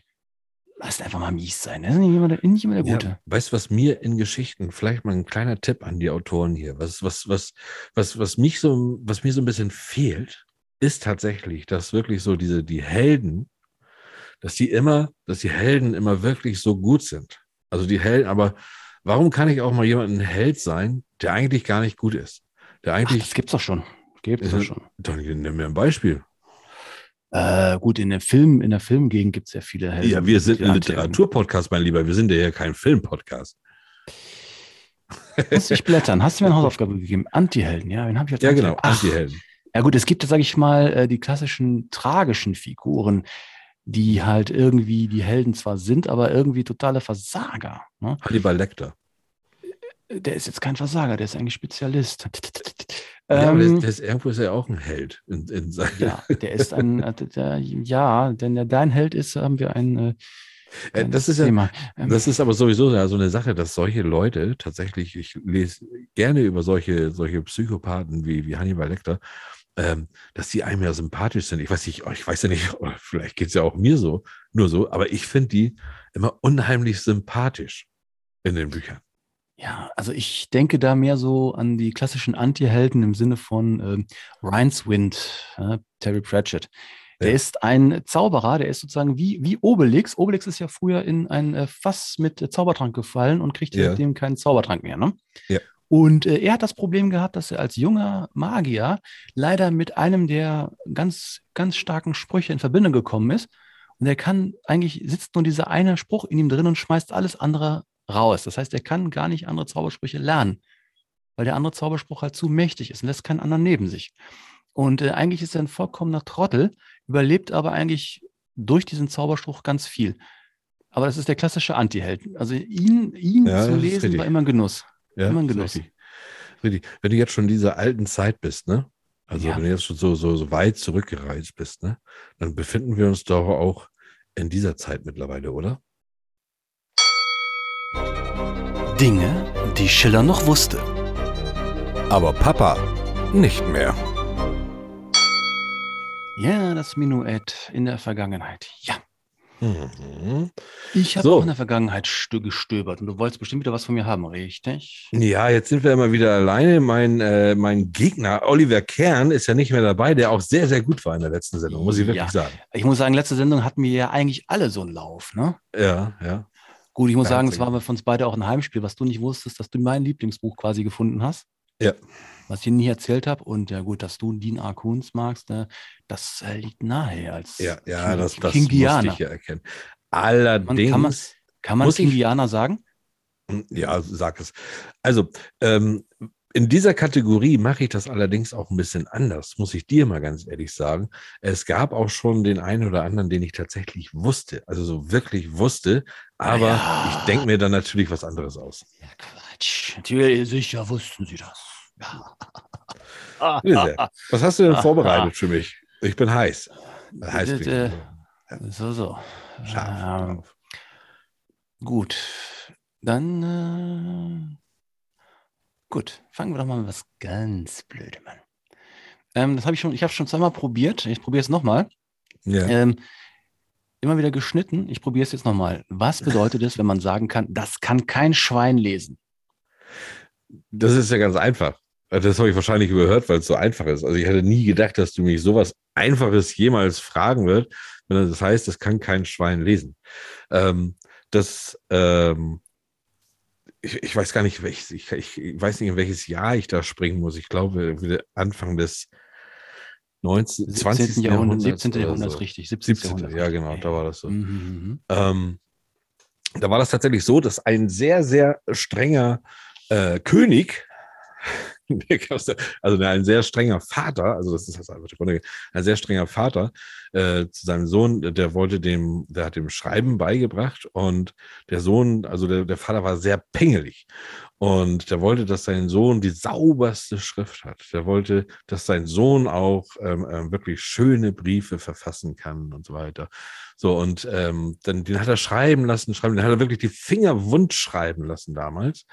lass den einfach mal mies sein. Er ist nicht immer der, nicht immer der Gute. Ja, weißt du, was mir in Geschichten, vielleicht mal ein kleiner Tipp an die Autoren hier, was, was, was, was, was mich so, was mir so ein bisschen fehlt, ist tatsächlich, dass wirklich so diese, die Helden, dass die immer, dass die Helden immer wirklich so gut sind. Also die Helden, aber warum kann ich auch mal jemanden Held sein, der eigentlich gar nicht gut ist? Der Ach, eigentlich, das gibt's doch schon. Gibt's doch Äh, schon. dann nimm mir ein Beispiel. Äh, gut, in der Film, in der Filmgegend gibt's ja viele Helden. Ja, wir sind ein. Literaturpodcast, mein Lieber. Wir sind ja hier kein Filmpodcast. Muss ich blättern. Hast du mir eine Hausaufgabe gegeben? Anti-Helden, ja, wen habe ich als Ja, genau, Ach, Anti-Helden. Ja gut, es gibt, sage ich mal, äh, die klassischen tragischen Figuren, die halt irgendwie die Helden zwar sind, aber irgendwie totale Versager. Ne? Hannibal Lecter. Der ist jetzt kein Versager, der ist eigentlich Spezialist. ja, aber der, Ähm, der ist, irgendwo ist er auch ein Held. In, in ja, der ist ein, äh, der, ja, denn der dein Held ist, haben wir ein, äh, Äh, das ist ja, Thema. Ähm, das ist aber sowieso ja so eine Sache, dass solche Leute tatsächlich, ich lese gerne über solche, solche Psychopathen wie, wie Hannibal Lecter, ähm, dass die einem ja sympathisch sind. Ich weiß nicht, ich weiß ja nicht, oder vielleicht geht es ja auch mir so, nur so, aber ich finde die immer unheimlich sympathisch in den Büchern. Ja, also ich denke da mehr so an die klassischen Anti-Helden im Sinne von ähm, Rincewind, äh, Terry Pratchett. Der Ja. ist ein Zauberer, der ist sozusagen wie, wie Obelix. Obelix ist ja früher in ein äh, Fass mit äh, Zaubertrank gefallen und kriegt Ja. seitdem keinen Zaubertrank mehr. Ne? Ja. Und äh, er hat das Problem gehabt, dass er als junger Magier leider mit einem der ganz, ganz starken Sprüche in Verbindung gekommen ist. Und er kann eigentlich, sitzt nur dieser eine Spruch in ihm drin und schmeißt alles andere raus. Das heißt, er kann gar nicht andere Zaubersprüche lernen, weil der andere Zauberspruch halt zu mächtig ist und lässt keinen anderen neben sich. Und äh, eigentlich ist er ein vollkommener Trottel, überlebt aber eigentlich durch diesen Zauberspruch ganz viel. Aber das ist der klassische Anti-Held. Also ihn, ihn Ja, zu lesen war immer ein Genuss. Ja, Immer ein Genuss. Richtig. richtig. Wenn du jetzt schon in dieser alten Zeit bist, ne? Also Ja. wenn du jetzt schon so, so, so weit zurückgereist bist, ne? Dann befinden wir uns doch auch in dieser Zeit mittlerweile, oder? Dinge, die Schiller noch wusste. Aber Papa nicht mehr. Ja, das Minuett in der Vergangenheit. Ja. Mhm. Ich habe So. auch in der Vergangenheit stö- gestöbert und du wolltest bestimmt wieder was von mir haben, richtig? Ja, jetzt sind wir immer wieder alleine. Mein, äh, mein Gegner, Oliver Kern, ist ja nicht mehr dabei, der auch sehr, sehr gut war in der letzten Sendung, muss ich wirklich Ja. sagen. Ich muss sagen, letzte Sendung hatten wir ja eigentlich alle so einen Lauf, ne? Ja, ja. Gut, ich muss Ja, sagen, es war für uns beide auch ein Heimspiel, was du nicht wusstest, dass du mein Lieblingsbuch quasi gefunden hast. Ja. Was ich nie erzählt habe. Und ja gut, dass du Dean R. Magst, ne, das äh, liegt nahe als Ja, ja, King- das, das King musste ich ja erkennen. Allerdings. kann man- Kann man Muss ich- Kingianer sagen? Ja, sag es. Also, ähm, in dieser Kategorie mache ich das allerdings auch ein bisschen anders, muss ich dir mal ganz ehrlich sagen. Es gab auch schon den einen oder anderen, den ich tatsächlich wusste, also so wirklich wusste, aber Ja. ich denke mir dann natürlich was anderes aus. Ja, Quatsch. Natürlich, sicher wussten sie das. Was hast du denn vorbereitet für mich? Ich bin heiß. Heiß Das, bin äh, ich. So, so. Scharf Ähm. Gut, dann äh, gut, fangen wir doch mal mit was ganz Blödem an. Ähm, das habe ich schon, ich habe schon zweimal probiert. Ich probiere es nochmal. Ja. Ähm, immer wieder geschnitten. Ich probiere es jetzt nochmal. Was bedeutet es, wenn man sagen kann, das kann kein Schwein lesen? Das ist ja ganz einfach. Das habe ich wahrscheinlich überhört, weil es so einfach ist. Also ich hätte nie gedacht, dass du mich sowas Einfaches jemals fragen wird. Wenn Das heißt, das kann kein Schwein lesen. Ähm, das, ähm, ich, ich weiß gar nicht, welches, ich, ich weiß nicht, in welches Jahr ich da springen muss. Ich glaube, Anfang des 19, 20. 17. Jahrhundert, Jahrhunderts 17. oder Jahrhundert, so. richtig. 17. 17. Jahrhundert, Ja, genau, da war das so. Mhm, mhm, Ähm, da war das tatsächlich so, dass ein sehr, sehr strenger äh, König, also ein sehr strenger Vater, also das ist das einfach ein sehr strenger Vater äh, zu seinem Sohn, der wollte dem, der hat dem Schreiben beigebracht und der Sohn, also der, der Vater war sehr pingelig und der wollte, dass sein Sohn die sauberste Schrift hat. Der wollte, dass sein Sohn auch ähm, ähm, wirklich schöne Briefe verfassen kann und so weiter. So, und ähm, dann den hat er schreiben lassen, schreiben, den hat er wirklich die Finger wund schreiben lassen damals.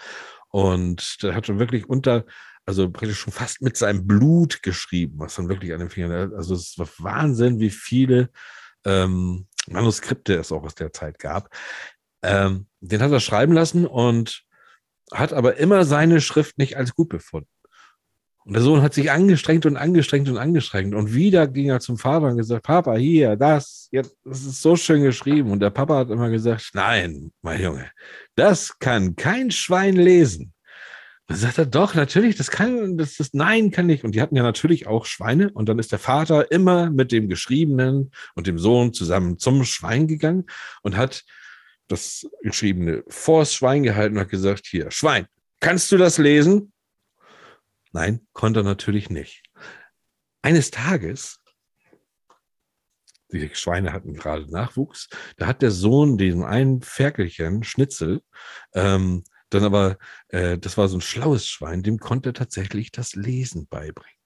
Und der hat er wirklich unter, also praktisch schon fast mit seinem Blut geschrieben, was dann wirklich an den Fingern, also es war Wahnsinn, wie viele ähm, Manuskripte es auch aus der Zeit gab. Ähm, den hat er schreiben lassen und hat aber immer seine Schrift nicht als gut befunden. Und der Sohn hat sich angestrengt und angestrengt und angestrengt. Und wieder ging er zum Vater und gesagt, Papa, hier, das, jetzt, das ist so schön geschrieben. Und der Papa hat immer gesagt, nein, mein Junge, das kann kein Schwein lesen. Dann sagt er, doch, natürlich, das kann, das ist, nein, kann nicht. Und die hatten ja natürlich auch Schweine. Und dann ist der Vater immer mit dem Geschriebenen und dem Sohn zusammen zum Schwein gegangen und hat das Geschriebene vors Schwein gehalten und hat gesagt, hier, Schwein, kannst du das lesen? Nein, konnte er natürlich nicht. Eines Tages, die Schweine hatten gerade Nachwuchs, da hat der Sohn diesen einen Ferkelchen, Schnitzel, ähm, dann aber, äh, das war so ein schlaues Schwein, dem konnte er tatsächlich das Lesen beibringen.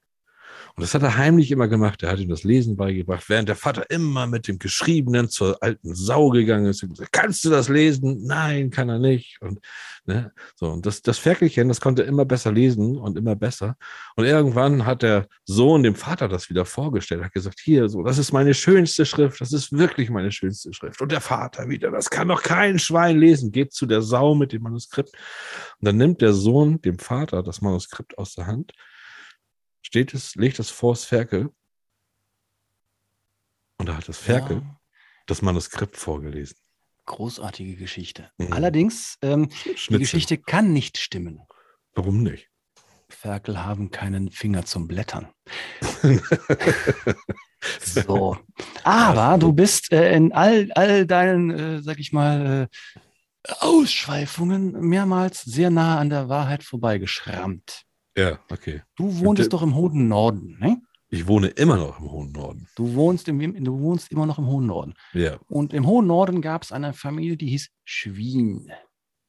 Und das hat er heimlich immer gemacht. Er hat ihm das Lesen beigebracht, während der Vater immer mit dem Geschriebenen zur alten Sau gegangen ist und gesagt, kannst du das lesen? Nein, kann er nicht. Und, ne, so, und das, das Ferkelchen, das konnte immer besser lesen und immer besser. Und irgendwann hat der Sohn dem Vater das wieder vorgestellt, hat gesagt, hier, so, das ist meine schönste Schrift, das ist wirklich meine schönste Schrift. Und der Vater wieder, das kann doch kein Schwein lesen, geht zu der Sau mit dem Manuskript. Und dann nimmt der Sohn dem Vater das Manuskript aus der Hand, steht es, legt es vors Ferkel und da hat das Ferkel Ja, das Manuskript vorgelesen. großartige Geschichte. Mhm. Allerdings, ähm, die. Geschichte kann nicht stimmen. Warum nicht? Ferkel haben keinen Finger zum Blättern. So. Aber du bist äh, in all, all deinen, äh, sag ich mal, äh, Ausschweifungen mehrmals sehr nah an der Wahrheit vorbeigeschrammt. Ja, okay. Du wohntest doch im hohen Norden, ne? Ich wohne immer noch im hohen Norden. Du wohnst, im, du wohnst immer noch im hohen Norden. Ja. Und im hohen Norden gab es eine Familie, die hieß Schwien.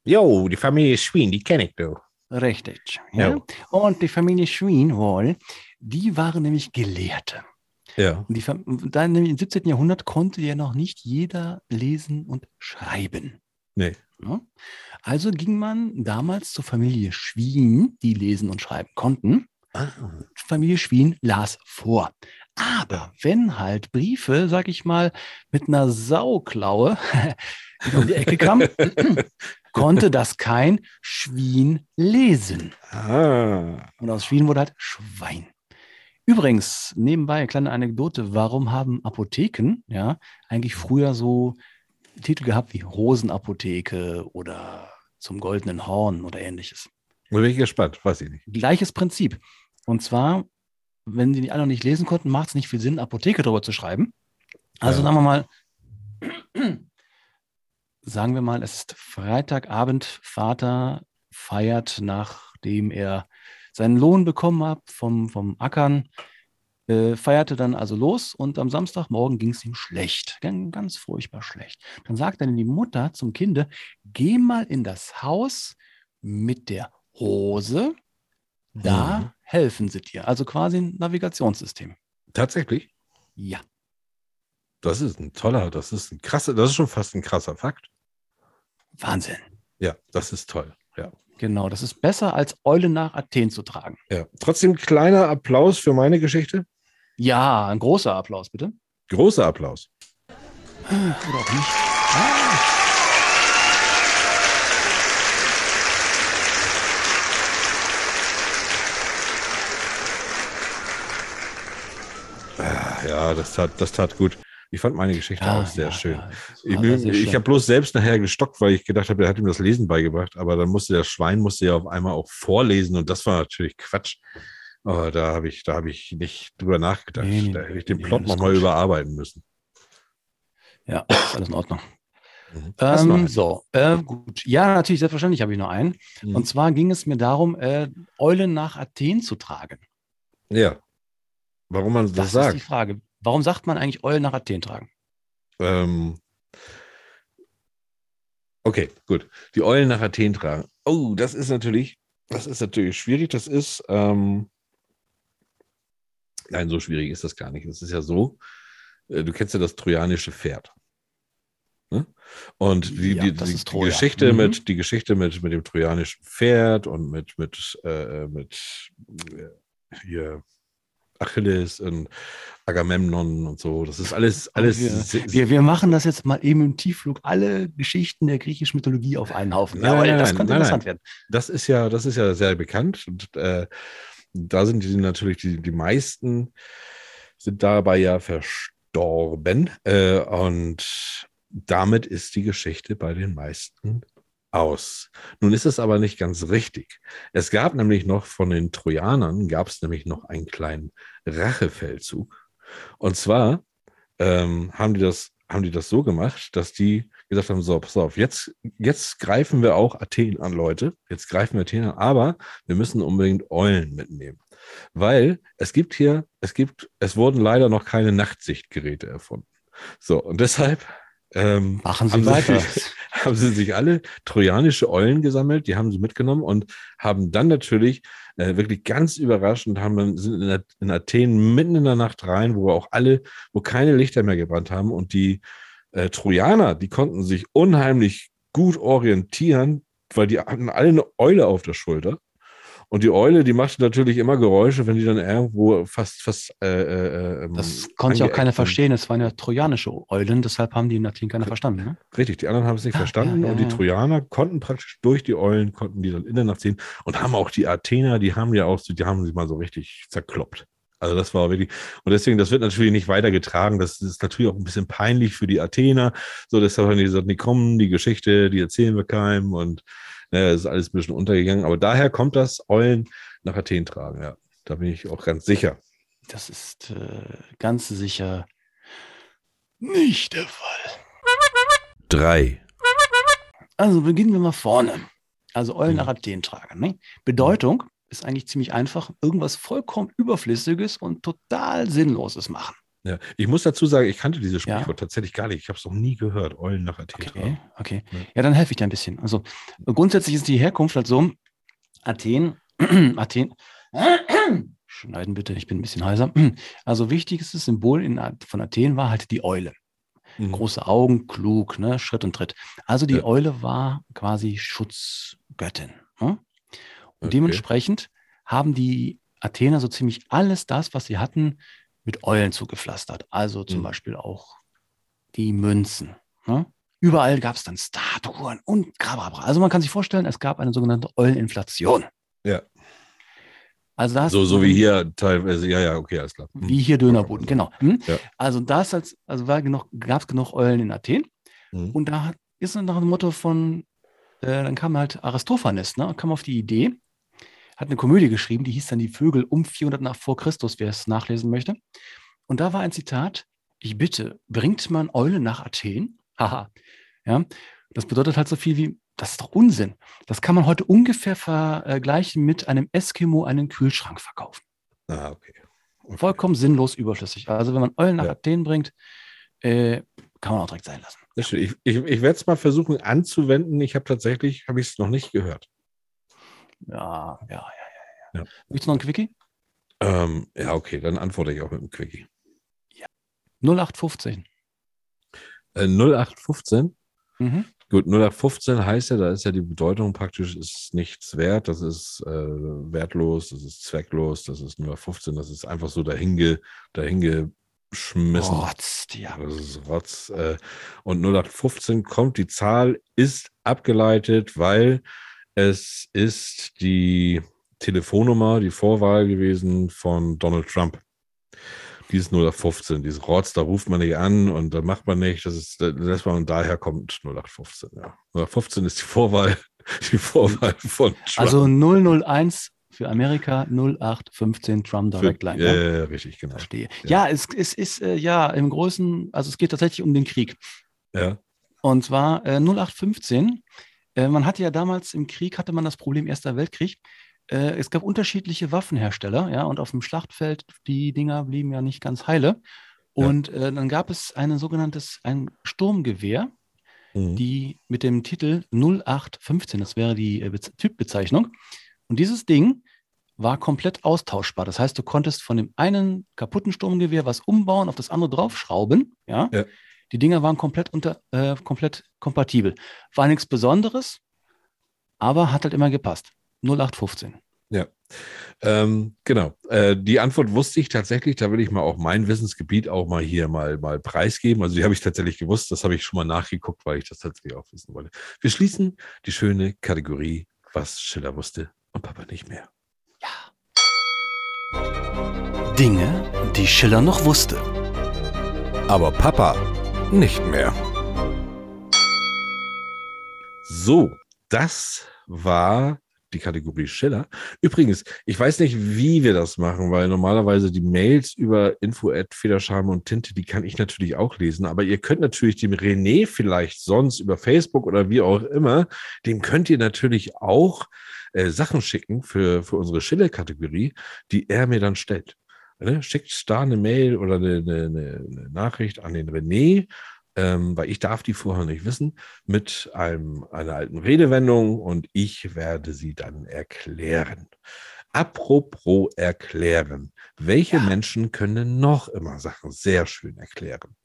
Jo, die Familie Schwien, die kenne ich doch. Richtig. Ja? Ja. Und die Familie Schwien wohl, die waren nämlich Gelehrte. Ja. Und die, dann nämlich im 17. Jahrhundert konnte ja noch nicht jeder lesen und schreiben. Nee. Ja? Also ging man damals zur Familie Schwien, die lesen und schreiben konnten. Ah, Familie Schwien las vor. Aber wenn halt Briefe, sag ich mal, mit einer Sauklaue um die Ecke kamen, konnte das kein Schwien lesen. ah. Und aus Schwien wurde halt Schwein. Übrigens, nebenbei eine kleine Anekdote, warum haben Apotheken ja eigentlich früher so Titel gehabt wie Rosenapotheke oder zum goldenen Horn oder ähnliches? Da bin ich gespannt, weiß ich nicht. Gleiches Prinzip. Und zwar, wenn die alle noch nicht lesen konnten, macht es nicht viel Sinn, Apotheke drüber zu schreiben. Also Ja. sagen wir mal, sagen wir mal, es ist Freitagabend, Vater feiert, nachdem er seinen Lohn bekommen hat vom, vom Ackern, äh, feierte dann also los und am Samstagmorgen ging es ihm schlecht, ganz, furchtbar schlecht. Dann sagt dann die Mutter zum Kinde, geh mal in das Haus mit der Hose, da Mhm. helfen sie dir. Also quasi ein Navigationssystem. Tatsächlich? Ja. Das ist ein toller, das ist ein krasser, das ist schon fast ein krasser Fakt. Wahnsinn. Ja, das ist toll. Ja. Genau, das ist besser als Eule nach Athen zu tragen. ja. Trotzdem kleiner Applaus für meine Geschichte. Ja, ein großer Applaus, bitte. Großer Applaus. Oder auch nicht. Ah. ah ja, das tat, das tat gut. Ich fand meine Geschichte ja, auch ah, sehr ja, schön. Ja, ich, ich habe bloß selbst nachher gestockt, weil ich gedacht habe, er hat ihm das Lesen beigebracht, aber dann musste der Schwein musste ja auf einmal auch vorlesen und das war natürlich Quatsch. Aber da habe ich, da habe ich nicht drüber nachgedacht. Nee, nee, da hätte ich den nee, Plot nochmal überarbeiten müssen. Ja, ist alles in Ordnung. Mhm. Ähm, so, äh, gut. Ja, natürlich, selbstverständlich habe ich noch einen. Mhm. Und zwar ging es mir darum, äh, Eulen nach Athen zu tragen. Ja. Warum man das, Das, ist sagt. die Frage. Warum sagt man eigentlich Eulen nach Athen tragen? Ähm, okay, gut. Die Eulen nach Athen tragen. Oh, das ist natürlich, das ist natürlich schwierig. Das ist, ähm, nein, so schwierig ist das gar nicht. Es ist ja so, äh, du kennst ja das trojanische Pferd. Ne? Und die, Ja, die, die, die. Geschichte Mhm. mit, die Geschichte mit, mit dem trojanischen Pferd und mit, mit, äh, mit äh, hier Achilles und Agamemnon und so, das ist alles, alles wir, wir, wir machen das jetzt mal eben im Tiefflug, alle Geschichten der griechischen Mythologie auf einen Haufen. Nein, Jawohl, nein, das nein, könnte nein, interessant werden. das ist ja, das ist ja sehr bekannt. Und äh, da sind die natürlich, die, die meisten sind dabei ja verstorben. Äh, und damit ist die Geschichte bei den meisten aus. Nun ist es aber nicht ganz richtig. Es gab nämlich noch von den Trojanern, gab es nämlich noch einen kleinen Rachefeldzug. Und zwar ähm, haben die das haben die das so gemacht, dass die gesagt haben, so, pass auf, jetzt, jetzt greifen wir auch Athen an, Leute. Jetzt greifen wir Athen an, aber wir müssen unbedingt Eulen mitnehmen. Weil es gibt hier, es gibt, es wurden leider noch keine Nachtsichtgeräte erfunden. So, und deshalb ähm, Machen Sie haben. Sie, haben sie sich alle trojanische Eulen gesammelt, die haben sie mitgenommen und haben dann natürlich äh, wirklich ganz überraschend, haben dann, sind in, in Athen mitten in der Nacht rein, wo auch alle, wo keine Lichter mehr gebrannt haben und die äh, Trojaner, die konnten sich unheimlich gut orientieren, weil die hatten alle eine Eule auf der Schulter. Und die Eule, die machte natürlich immer Geräusche, wenn die dann irgendwo fast, fast. Äh, äh, ähm, Das konnte ja auch keiner verstehen. Es waren ja trojanische Eulen, deshalb haben die in Athen keiner verstanden. Ne? Richtig, die anderen haben es nicht Ah, verstanden ja, ja, und die ja. Trojaner konnten praktisch durch die Eulen, konnten die dann in der Nacht sehen und haben auch die Athener, die haben ja auch, die haben sie mal so richtig zerkloppt. Also das war wirklich, und deswegen, das wird natürlich nicht weitergetragen. Das ist natürlich auch ein bisschen peinlich für die Athener. So, deshalb haben die gesagt, nee, komm, die Geschichte, die erzählen wir keinem und naja, das ist alles ein bisschen untergegangen. Aber daher kommt das Eulen nach Athen tragen, ja. Da bin ich auch ganz sicher. Das ist äh, ganz sicher nicht der Fall. drei, Also beginnen wir mal vorne. Also Eulen Mhm. nach Athen tragen. Ne? Bedeutung ist eigentlich ziemlich einfach. Irgendwas vollkommen Überflüssiges und total Sinnloses machen. Ja, ich muss dazu sagen, ich kannte dieses Ja. Sprichwort tatsächlich gar nicht. Ich habe es noch nie gehört. Eulen nach Athen Okay, okay. Ja. Ja, dann helfe ich dir ein bisschen. Also grundsätzlich ist die Herkunft halt so, Athen, Athen, schneiden bitte, ich bin ein bisschen heiser. Also wichtigstes Symbol in, von Athen war halt die Eule. Mhm. Große Augen, klug, ne, Schritt und Tritt. Also die Ja. Eule war quasi Schutzgöttin. Ne? Okay. dementsprechend haben die Athener so ziemlich alles das, was sie hatten, mit Eulen zugepflastert. Also zum Mhm. Beispiel auch die Münzen. Ne? Überall gab es dann Statuen und Grababra. Also man kann sich vorstellen, es gab eine sogenannte Euleninflation. Ja. Also da hast So, so wie hier teilweise, ja, ja, okay, alles klar. Hm. wie hier Dönerboden, genau. Hm? Ja. Also das als, also war genug, gab es genug Eulen in Athen. Mhm. Und da ist dann nach dem Motto von, äh, dann kam halt Aristophanes, ne, kam auf die Idee, hat eine Komödie geschrieben, die hieß dann Die Vögel um 400 nach vor Christus, wer es nachlesen möchte. Und da war ein Zitat, ich bitte, bringt man Eule nach Athen? Haha. Ja, das bedeutet halt so viel wie, das ist doch Unsinn. Das kann man heute ungefähr vergleichen mit einem Eskimo einen Kühlschrank verkaufen. Ah, okay. okay. Vollkommen sinnlos überflüssig. Also wenn man Eulen nach Ja. Athen bringt, äh, kann man auch direkt sein lassen. Ich, ich, ich werde es mal versuchen anzuwenden. Ich habe tatsächlich, habe ich es noch nicht gehört. Ja, ja, ja, ja. ja. Ja. Willst du noch ein Quickie? Ähm, ja, okay, dann antworte ich auch mit dem Quickie. 0815. Äh, 0815. Mhm. Gut, 0815 heißt ja, da ist ja die Bedeutung praktisch, ist nichts wert, das ist äh, wertlos, das ist zwecklos, das ist 0815, das ist einfach so dahinge, dahingeschmissen. Rotzt, ja. Das ist Rotz. Äh, und 0815 kommt, die Zahl ist abgeleitet, weil es ist die Telefonnummer, die Vorwahl gewesen von Donald Trump. Dieses 0815, dieses Rotz, da ruft man nicht an und da macht man nicht. Das ist, das man und daher kommt 0815. Ja. 0815 ist die Vorwahl, die Vorwahl von Trump. Also 001 für Amerika, 0815 Drum Direct Line. ja, ja? ja, ja, richtig, genau. Verstehe. Ja. Ja, es, es ist äh, ja im Großen, also es geht tatsächlich um den Krieg. Ja, Und zwar äh, 0815. Äh, man hatte ja damals im Krieg, hatte man das Problem Erster Weltkrieg. Äh, es gab unterschiedliche Waffenhersteller, ja, und auf dem Schlachtfeld, die Dinger blieben ja nicht ganz heile. Ja. Und äh, dann gab es ein sogenanntes, ein Sturmgewehr, Mhm. die mit dem Titel 0815, das wäre die äh, Bez- Typbezeichnung. Und dieses Ding war komplett austauschbar. Das heißt, du konntest von dem einen kaputten Sturmgewehr was umbauen, auf das andere draufschrauben. Ja. Ja. Die Dinger waren komplett unter, äh, komplett kompatibel. War nichts Besonderes, aber hat halt immer gepasst. 0815. Ähm, genau. Äh, die Antwort wusste ich tatsächlich. Da will ich mal auch mein Wissensgebiet auch mal hier mal, mal preisgeben. Also die habe ich tatsächlich gewusst. Das habe ich schon mal nachgeguckt, weil ich das tatsächlich auch wissen wollte. Wir schließen die schöne Kategorie, was Schiller wusste und Papa nicht mehr. Dinge, die Schiller noch wusste. Aber Papa nicht mehr. So, das war die Kategorie Schiller. Übrigens, ich weiß nicht, wie wir das machen, weil normalerweise die Mails über info@federscham und Tinte, die kann ich natürlich auch lesen, aber ihr könnt natürlich dem René vielleicht sonst über Facebook oder wie auch immer, dem könnt ihr natürlich auch äh, Sachen schicken für, für unsere Schiller-Kategorie, die er mir dann stellt. Ne? Schickt da eine Mail oder eine, eine, eine Nachricht an den René, ähm, weil ich darf die vorher nicht wissen mit einem, einer alten Redewendung und ich werde sie dann erklären. Apropos erklären. Welche Menschen können noch immer Sachen sehr schön erklären?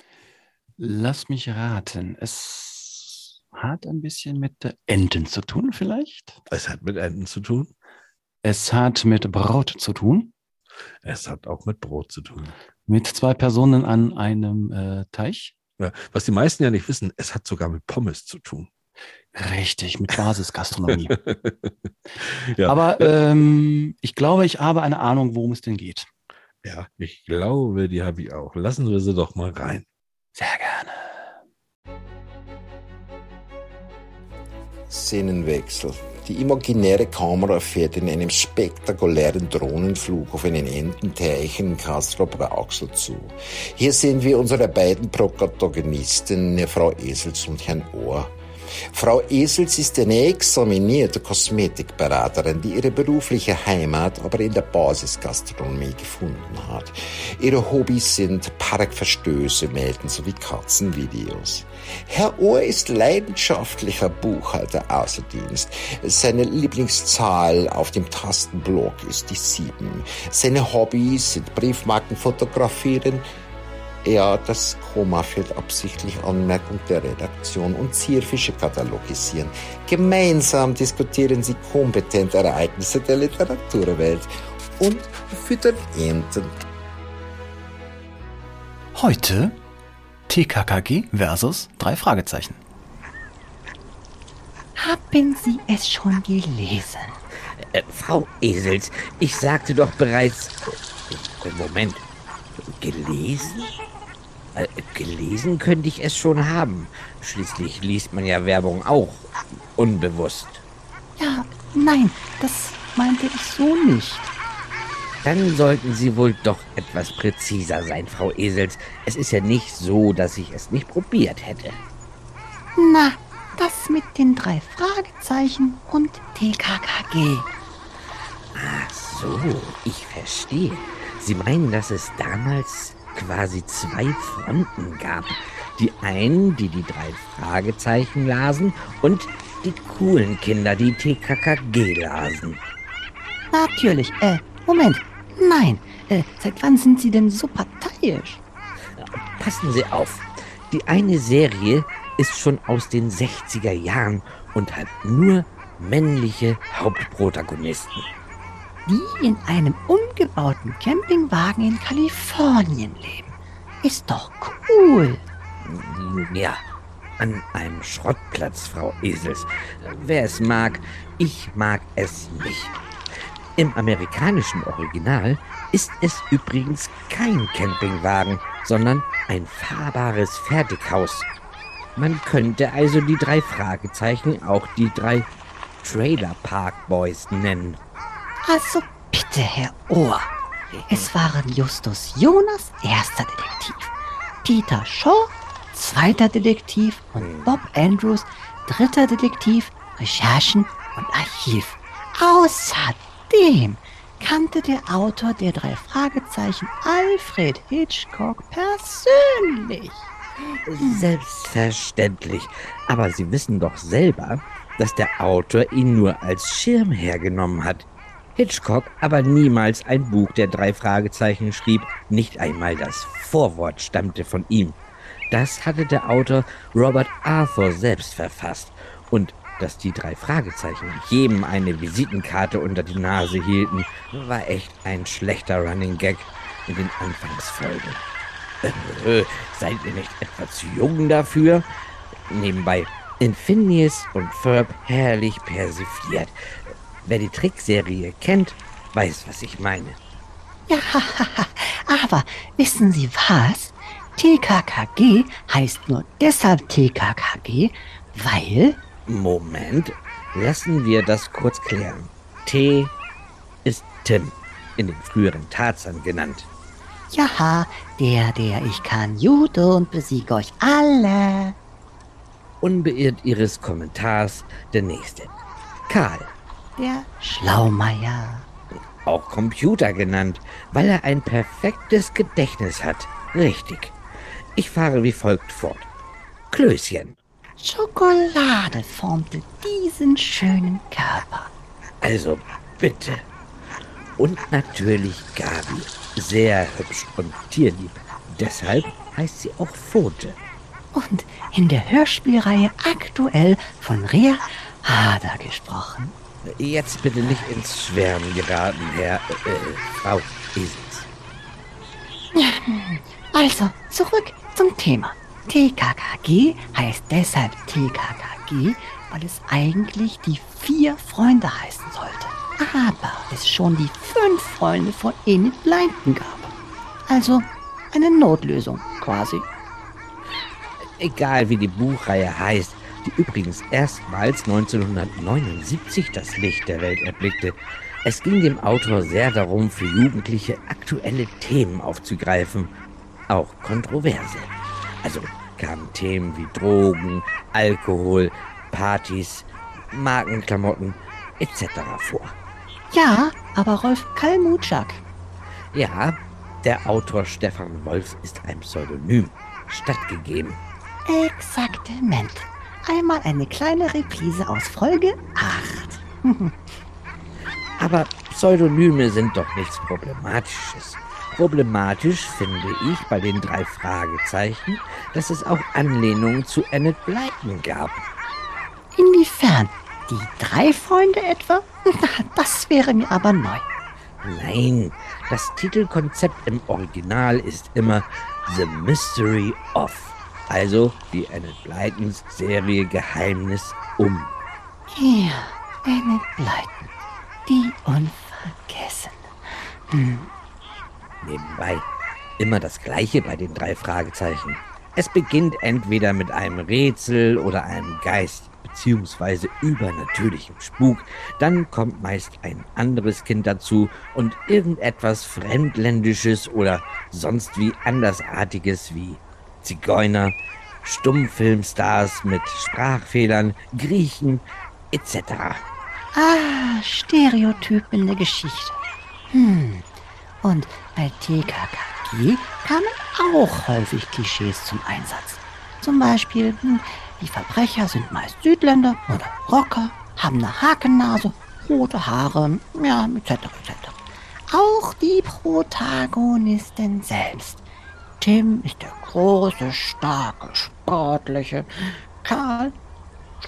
Lass mich raten. Es hat ein bisschen mit Enten zu tun, vielleicht? Es hat mit Enten zu tun. Es hat mit Braut zu tun. Es hat auch mit Brot zu tun. Mit zwei Personen an einem äh, Teich. Ja, was die meisten ja nicht wissen, es hat sogar mit Pommes zu tun. Richtig, mit Basisgastronomie. Ja. Aber ähm, ich glaube, ich habe eine Ahnung, worum es denn geht. Ja, ich glaube, die habe ich auch. Lassen wir sie doch mal rein. Sehr gerne. Szenenwechsel. Die imaginäre Kamera fährt in einem spektakulären Drohnenflug auf einen Ententeich in Castro-Brauxel zu. Hier sehen wir unsere beiden Protagonisten, Frau Esels und Herrn Ohr. Frau Esels ist eine examinierte Kosmetikberaterin, die ihre berufliche Heimat aber in der Basisgastronomie gefunden hat. Ihre Hobbys sind Parkverstöße melden sowie Katzenvideos. Herr Ohr ist leidenschaftlicher Buchhalter außer Dienst. Seine Lieblingszahl auf dem Tastenblock ist die sieben. Seine Hobbys sind Briefmarken fotografieren, ja, das Komma fehlt absichtlich Anmerkung der Redaktion und Zierfische katalogisieren. Gemeinsam diskutieren sie kompetent Ereignisse der Literaturwelt und füttern Enten. Heute TKKG versus drei Fragezeichen. Haben Sie es schon gelesen? Äh, Frau Esels, ich sagte doch bereits. Äh, Moment. Gelesen? Äh, gelesen könnte ich es schon haben. Schließlich liest man ja Werbung auch. Unbewusst. Ja, nein, das meinte ich so nicht. Dann sollten Sie wohl doch etwas präziser sein, Frau Esels. Es ist ja nicht so, dass ich es nicht probiert hätte. Na, das mit den drei Fragezeichen und TKKG. Ach so, ich verstehe. Sie meinen, dass es damals quasi zwei Fronten gab. Die einen, die die drei Fragezeichen lasen und die coolen Kinder, die TKKG lasen. Natürlich, äh, Moment. Nein, äh, seit wann sind Sie denn so parteiisch? Passen Sie auf. Die eine Serie ist schon aus den 60er Jahren und hat nur männliche Hauptprotagonisten. Die in einem umgebauten Campingwagen in Kalifornien leben. Ist doch cool. Ja, an einem Schrottplatz, Frau Esels. Wer es mag, ich mag es nicht. Im amerikanischen Original ist es übrigens kein Campingwagen, sondern ein fahrbares Fertighaus. Man könnte also die drei Fragezeichen auch die drei Trailer Park Boys nennen. Also bitte, Herr Ohr. Es waren Justus Jonas, erster Detektiv, Peter Shaw, zweiter Detektiv und Bob Andrews, dritter Detektiv, Recherchen und Archiv. Außerdem kannte der Autor der drei Fragezeichen Alfred Hitchcock persönlich. Selbstverständlich. Aber Sie wissen doch selber, dass der Autor ihn nur als Schirm hergenommen hat. Hitchcock aber niemals ein Buch der drei Fragezeichen schrieb, nicht einmal das Vorwort stammte von ihm. Das hatte der Autor Robert Arthur selbst verfasst. Und dass die drei Fragezeichen jedem eine Visitenkarte unter die Nase hielten, war echt ein schlechter Running Gag in den Anfangsfolgen. Äh, seid ihr nicht etwa zu jung dafür? Nebenbei, in Phineas und Ferb herrlich persifliert. Wer die Trickserie kennt, weiß, was ich meine. Ja, aber wissen Sie was? TKKG heißt nur deshalb TKKG, weil Moment, lassen wir das kurz klären. T ist Tim, in den früheren Tarzan genannt. Ja, der, der ich kann Judo und besiege euch alle. Unbeirrt Ihres Kommentars der nächste. Karl, Der Schlaumeier. auch Computer genannt, weil er ein perfektes Gedächtnis hat. Richtig. Ich fahre wie folgt fort. Klößchen, Schokolade formte diesen schönen Körper. also bitte. Und natürlich Gabi, sehr hübsch und tierlieb. Deshalb heißt sie auch Pfote. Und in der Hörspielreihe aktuell von Rea Hader gesprochen. Jetzt bitte nicht ins Schwärmen geraten, Herr, äh, Frau Esels. Also, zurück zum Thema. TKKG heißt deshalb TKKG, weil es eigentlich die vier Freunde heißen sollte. Aber es schon die fünf Freunde von Enid Blyton gab. Also eine Notlösung quasi. Egal wie die Buchreihe heißt, die übrigens erstmals 1979 das Licht der Welt erblickte. Es ging dem Autor sehr darum, für Jugendliche aktuelle Themen aufzugreifen, auch kontroverse. Also kamen Themen wie Drogen, Alkohol, Partys, Markenklamotten etc. vor. Ja, aber Rolf Kalmutschak. Ja, der Autor Stefan Wolf ist ein Pseudonym stattgegeben. Exaktement. Einmal eine kleine Reprise aus Folge 8. Aber Pseudonyme sind doch nichts Problematisches. Problematisch finde ich bei den drei Fragezeichen, dass es auch Anlehnungen zu Annette Blyton gab. Inwiefern? Die drei Freunde etwa? Das wäre mir aber neu. Nein, das Titelkonzept im Original ist immer The Mystery of. Also die Annette Blytons Serie Geheimnis um. Ja, Annette Blyton. Die Unvergessene. Hm. Nebenbei immer das gleiche bei den drei Fragezeichen. Es beginnt entweder mit einem Rätsel oder einem Geist beziehungsweise übernatürlichem Spuk, dann kommt meist ein anderes Kind dazu und irgendetwas Fremdländisches oder sonst wie andersartiges wie Zigeuner, Stummfilmstars mit Sprachfehlern, Griechen etc. Ah, Stereotypen in der Geschichte. Hm. Und bei TKKG kamen auch häufig Klischees zum Einsatz. Zum Beispiel, hm, die Verbrecher sind meist Südländer oder Rocker, haben eine Hakennase, rote Haare, ja, etc. etc. Auch die Protagonisten selbst. Tim ist der große, starke, sportliche. Karl,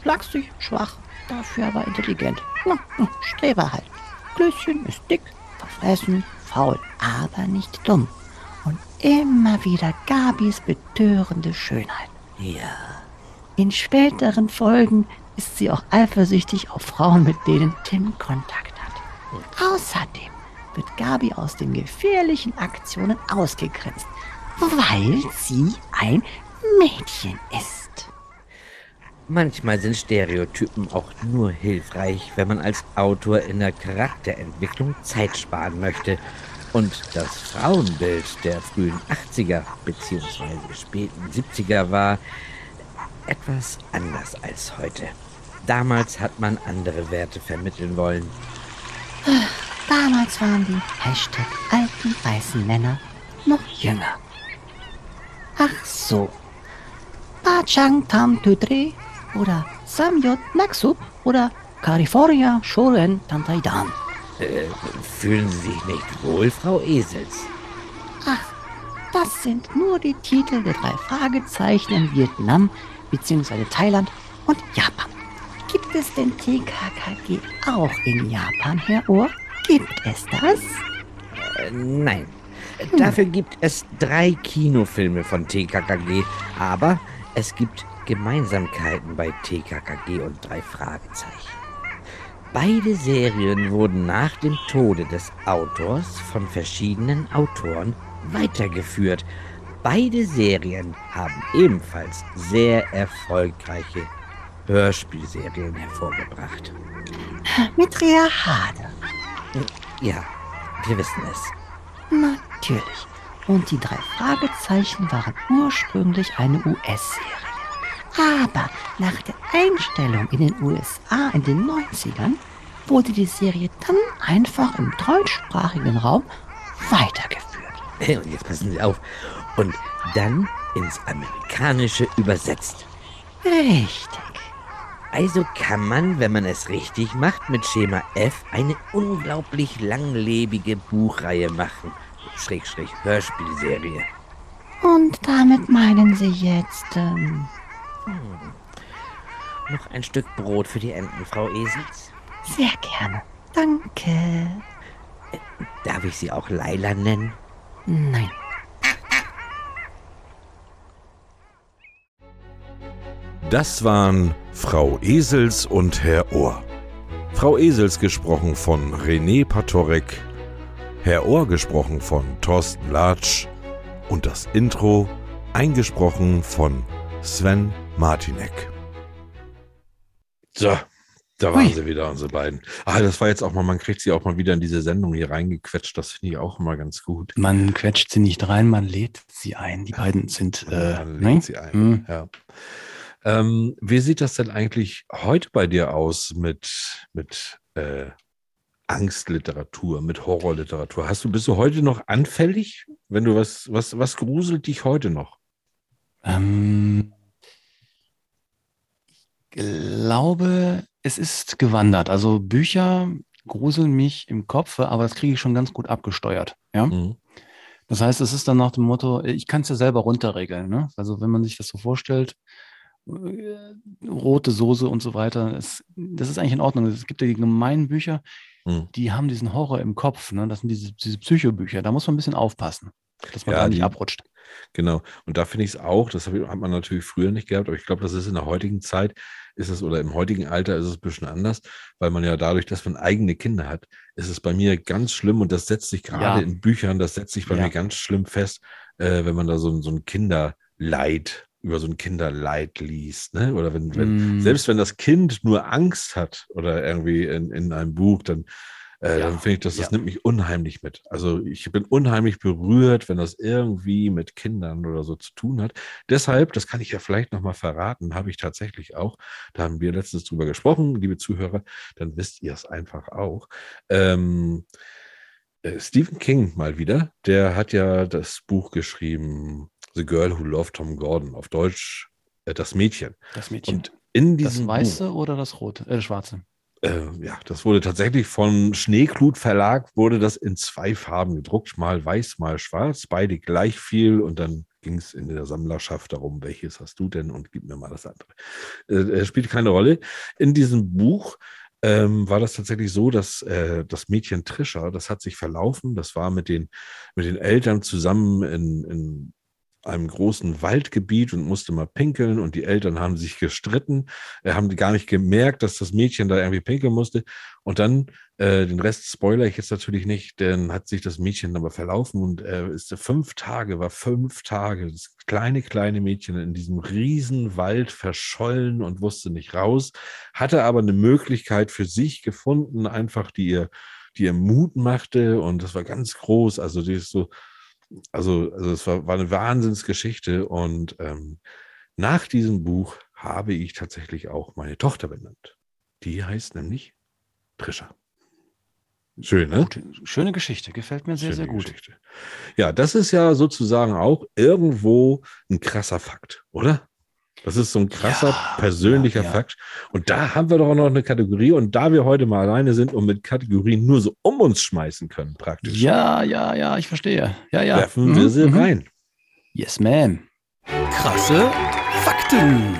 schlagsig, schwach, dafür aber intelligent. Na, hm, Streber halt. Klößchen ist dick, verfressen, faul, aber nicht dumm. Und immer wieder Gabis betörende Schönheit. Ja, In späteren Folgen ist sie auch eifersüchtig auf Frauen, mit denen Tim Kontakt hat. Außerdem wird Gabi aus den gefährlichen Aktionen ausgegrenzt, weil sie ein Mädchen ist. Manchmal sind Stereotypen auch nur hilfreich, wenn man als Autor in der Charakterentwicklung Zeit sparen möchte und das Frauenbild der frühen 80er bzw. späten 70er war etwas anders als heute. Damals hat man andere Werte vermitteln wollen. Damals waren die Hashtag alten weißen Männer noch jünger. Ach so. Bachang Tam Tudre oder Samyot Naksup oder California Shoren Tantaidan. Äh, fühlen Sie sich nicht wohl, Frau Esels? Ach, das sind nur die Titel der drei Fragezeichen in Vietnam bzw. Thailand und Japan. Gibt es denn TKKG auch in Japan, Herr Ohr? Gibt es das? Äh, nein. Dafür gibt es drei Kinofilme von TKKG, aber es gibt Gemeinsamkeiten bei TKKG und drei Fragezeichen. Beide Serien wurden nach dem Tode des Autors von verschiedenen Autoren weitergeführt. Beide Serien haben ebenfalls sehr erfolgreiche Hörspielserien hervorgebracht. Mit Rea Hade. Ja, wir wissen es. Natürlich. Und die drei Fragezeichen waren ursprünglich eine US-Serie. Aber nach der Einstellung in den USA in den 90ern wurde die Serie dann einfach im deutschsprachigen Raum weitergeführt. Und jetzt passen Sie auf. Und dann ins Amerikanische übersetzt. Richtig. Also kann man, wenn man es richtig macht, mit Schema F eine unglaublich langlebige Buchreihe machen. Schrägstrich Hörspielserie. Und damit meinen Sie jetzt, ähm, Noch ein Stück Brot für die Enten, Frau Esels? sehr gerne. Danke. Darf ich Sie auch Laila nennen? Nein. Das waren Frau Esels und Herr Ohr. Frau Esels gesprochen von René Patorek, Herr Ohr gesprochen von Thorsten Latsch und das Intro eingesprochen von Sven Martinek. So, da waren Ui. sie wieder, unsere beiden. Ah, das war jetzt auch mal, man kriegt sie auch mal wieder in diese Sendung hier reingequetscht. Das finde ich auch immer ganz gut. Man quetscht sie nicht rein, man lädt sie ein. Die beiden sind, äh, Man ne? legt sie ein. Hm. Ja. Ähm, wie sieht das denn eigentlich heute bei dir aus mit, mit äh, Angstliteratur, mit Horrorliteratur? Hast du, bist du heute noch anfällig? Wenn du was, was, was gruselt dich heute noch? Ähm, glaube, es ist gewandert. Also Bücher gruseln mich im Kopf, aber das kriege ich schon ganz gut abgesteuert. Ja? Mhm. Das heißt, es ist dann nach dem Motto, ich kann es ja selber runterregeln. Ne? Also wenn man sich das so vorstellt, äh, rote Soße und so weiter, es, das ist eigentlich in Ordnung. Es gibt ja die gemeinen Bücher, Mhm. die haben diesen Horror im Kopf. Ne? Das sind diese, diese Psychobücher. Da muss man ein bisschen aufpassen, dass man Ja, da nicht die- abrutscht. Genau. Und da finde ich es auch, das hat man natürlich früher nicht gehabt, aber ich glaube, das ist in der heutigen Zeit, ist es oder im heutigen Alter ist es ein bisschen anders, weil man ja dadurch, dass man eigene Kinder hat, ist es bei mir ganz schlimm und das setzt sich gerade Ja. in Büchern, das setzt sich bei Ja. mir ganz schlimm fest, äh, wenn man da so, ein- so ein Kinderleid, über so ein Kinderleid liest, ne? Oder wenn, wenn, Mm. selbst wenn das Kind nur Angst hat oder irgendwie in, in einem Buch, dann, äh, Ja, dann finde ich, das, das ja. nimmt mich unheimlich mit. Also ich bin unheimlich berührt, wenn das irgendwie mit Kindern oder so zu tun hat. Deshalb, das kann ich ja vielleicht nochmal verraten, habe ich tatsächlich auch, da haben wir letztens drüber gesprochen, liebe Zuhörer, dann wisst ihr es einfach auch. Ähm, äh, Stephen King mal wieder, der hat ja das Buch geschrieben, The Girl Who Loved Tom Gordon, auf Deutsch äh, Das Mädchen. Das Mädchen. Und in das diesem Buch, Weiße oder das Rote? Äh, das Schwarze. Äh, ja, das wurde tatsächlich von Schneeklut Verlag, wurde das in zwei Farben gedruckt, mal weiß, mal schwarz, beide gleich viel und dann ging es in der Sammlerschaft darum, welches hast du denn und gib mir mal das andere. Äh, äh, spielt keine Rolle. In diesem Buch ähm, war das tatsächlich so, dass äh, das Mädchen Trisha, das hat sich verlaufen, das war mit den, mit den Eltern zusammen in, in einem großen Waldgebiet und musste mal pinkeln und die Eltern haben sich gestritten, äh, haben gar nicht gemerkt, dass das Mädchen da irgendwie pinkeln musste. Und dann, äh, den Rest spoiler ich jetzt natürlich nicht, dann hat sich das Mädchen aber verlaufen und äh, ist fünf Tage, war fünf Tage, das kleine, kleine Mädchen in diesem riesen Wald verschollen und wusste nicht raus, hatte aber eine Möglichkeit für sich gefunden, einfach die ihr, die ihr Mut machte und das war ganz groß. Also die ist so, also, also es war, war eine Wahnsinnsgeschichte und ähm, nach diesem Buch habe ich tatsächlich auch meine Tochter benannt. Die heißt nämlich Trisha. Schön, ne? Gute, schöne Geschichte, gefällt mir sehr, Schöne sehr gut. Geschichte. Ja, das ist ja sozusagen auch irgendwo ein krasser Fakt, oder? Das ist so ein krasser Ja, persönlicher ja, ja. Fakt. Und da haben wir doch auch noch eine Kategorie. Und da wir heute mal alleine sind und mit Kategorien nur so um uns schmeißen können, praktisch, Ja, ja, ja, ich verstehe. Ja, ja. werfen wir Mhm, sie mhm. rein. Yes, ma'am. Krasse Fakten.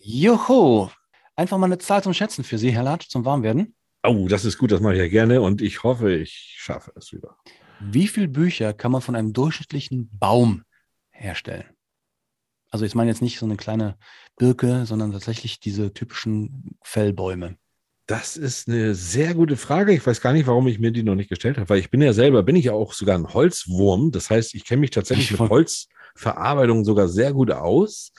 Joho. Einfach mal eine Zahl zum Schätzen für Sie, Herr Latsch, zum Warmwerden. Oh, das ist gut, das mache ich ja gerne. Und ich hoffe, ich schaffe es wieder. Wie viele Bücher kann man von einem durchschnittlichen Baum herstellen? Also ich meine jetzt nicht so eine kleine Birke, sondern tatsächlich diese typischen Fellbäume. Das ist eine sehr gute Frage. Ich weiß gar nicht, warum ich mir die noch nicht gestellt habe, weil ich bin ja selber, bin ich ja auch sogar ein Holzwurm. Das heißt, ich kenne mich tatsächlich Ich mit Holzverarbeitung sogar sehr gut aus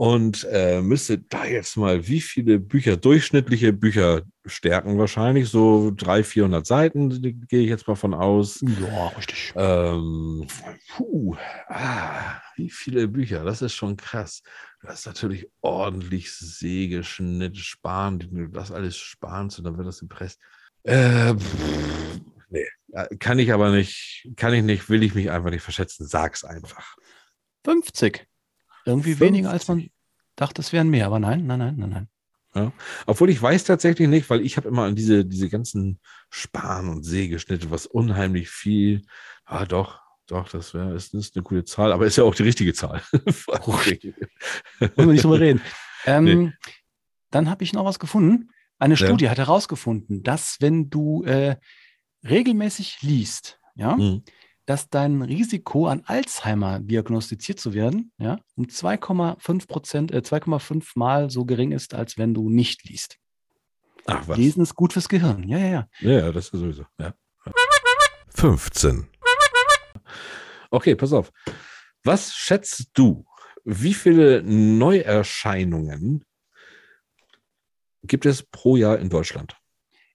und äh, müsste da jetzt mal, wie viele Bücher, durchschnittliche Bücher stärken wahrscheinlich, so 300, 400 Seiten, gehe ich jetzt mal von aus. Ja, richtig. Ähm, puh, ah, wie viele Bücher, das ist schon krass. Du hast natürlich ordentlich Sägeschnitt, Sparen, wenn du das alles spanst und dann wird das gepresst. Äh, pff, nee, kann ich aber nicht, kann ich nicht, will ich mich einfach nicht verschätzen. Sag's einfach. 50. Irgendwie weniger, als man dachte, es wären mehr. Aber nein, nein, nein, nein, nein. Obwohl ich weiß tatsächlich nicht, weil ich habe immer an diese, diese ganzen Span- und Sägeschnitte, was unheimlich viel. Ah, doch, doch, das wäre, ist, ist eine coole Zahl, aber ist ja auch die richtige Zahl. Müssen wir nicht drüber reden. Ähm, Nee. Dann habe ich noch was gefunden. Eine Ja. Studie hat herausgefunden, dass wenn du äh, regelmäßig liest, ja, Hm. Dass dein Risiko an Alzheimer diagnostiziert zu werden, ja, um 2,5 Prozent, äh, 2,5 Mal so gering ist, als wenn du nicht liest. Ach was. Lesen ist gut fürs Gehirn. Ja, ja, ja. Ja, ja, das ist sowieso. Ja. 15. Okay, pass auf. Was schätzt du? Wie viele Neuerscheinungen gibt es pro Jahr in Deutschland?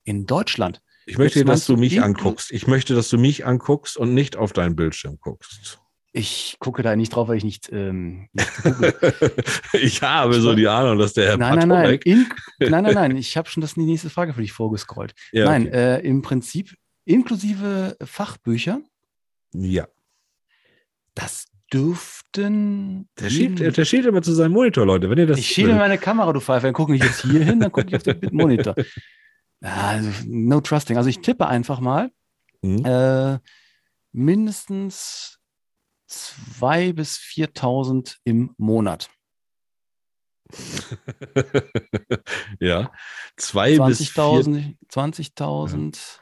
In Deutschland. Ich möchte, Jetzt dass du mich anguckst. Ich möchte, dass du mich anguckst und nicht auf deinen Bildschirm guckst. Ich gucke da nicht drauf, weil ich nicht. Ähm, nicht ich habe so die Ahnung, dass der Herr nein, nein, nein. In, nein, nein, nein. Ich habe schon das die nächste Frage für dich vorgescrollt. Ja, Nein, okay. äh, im Prinzip inklusive Fachbücher, ja. das dürften. Der schielt, der schielt immer zu seinem Monitor, Leute. Wenn ihr das ich schiebe in meine Kamera, du Pfeife. Dann gucke ich jetzt hier hin, dann gucke ich auf den Monitor. Also, no trusting. Also ich tippe einfach mal Hm? äh, mindestens 2.000 bis 4.000 im Monat. ja. Zwei bis vier 20.000, 20.000,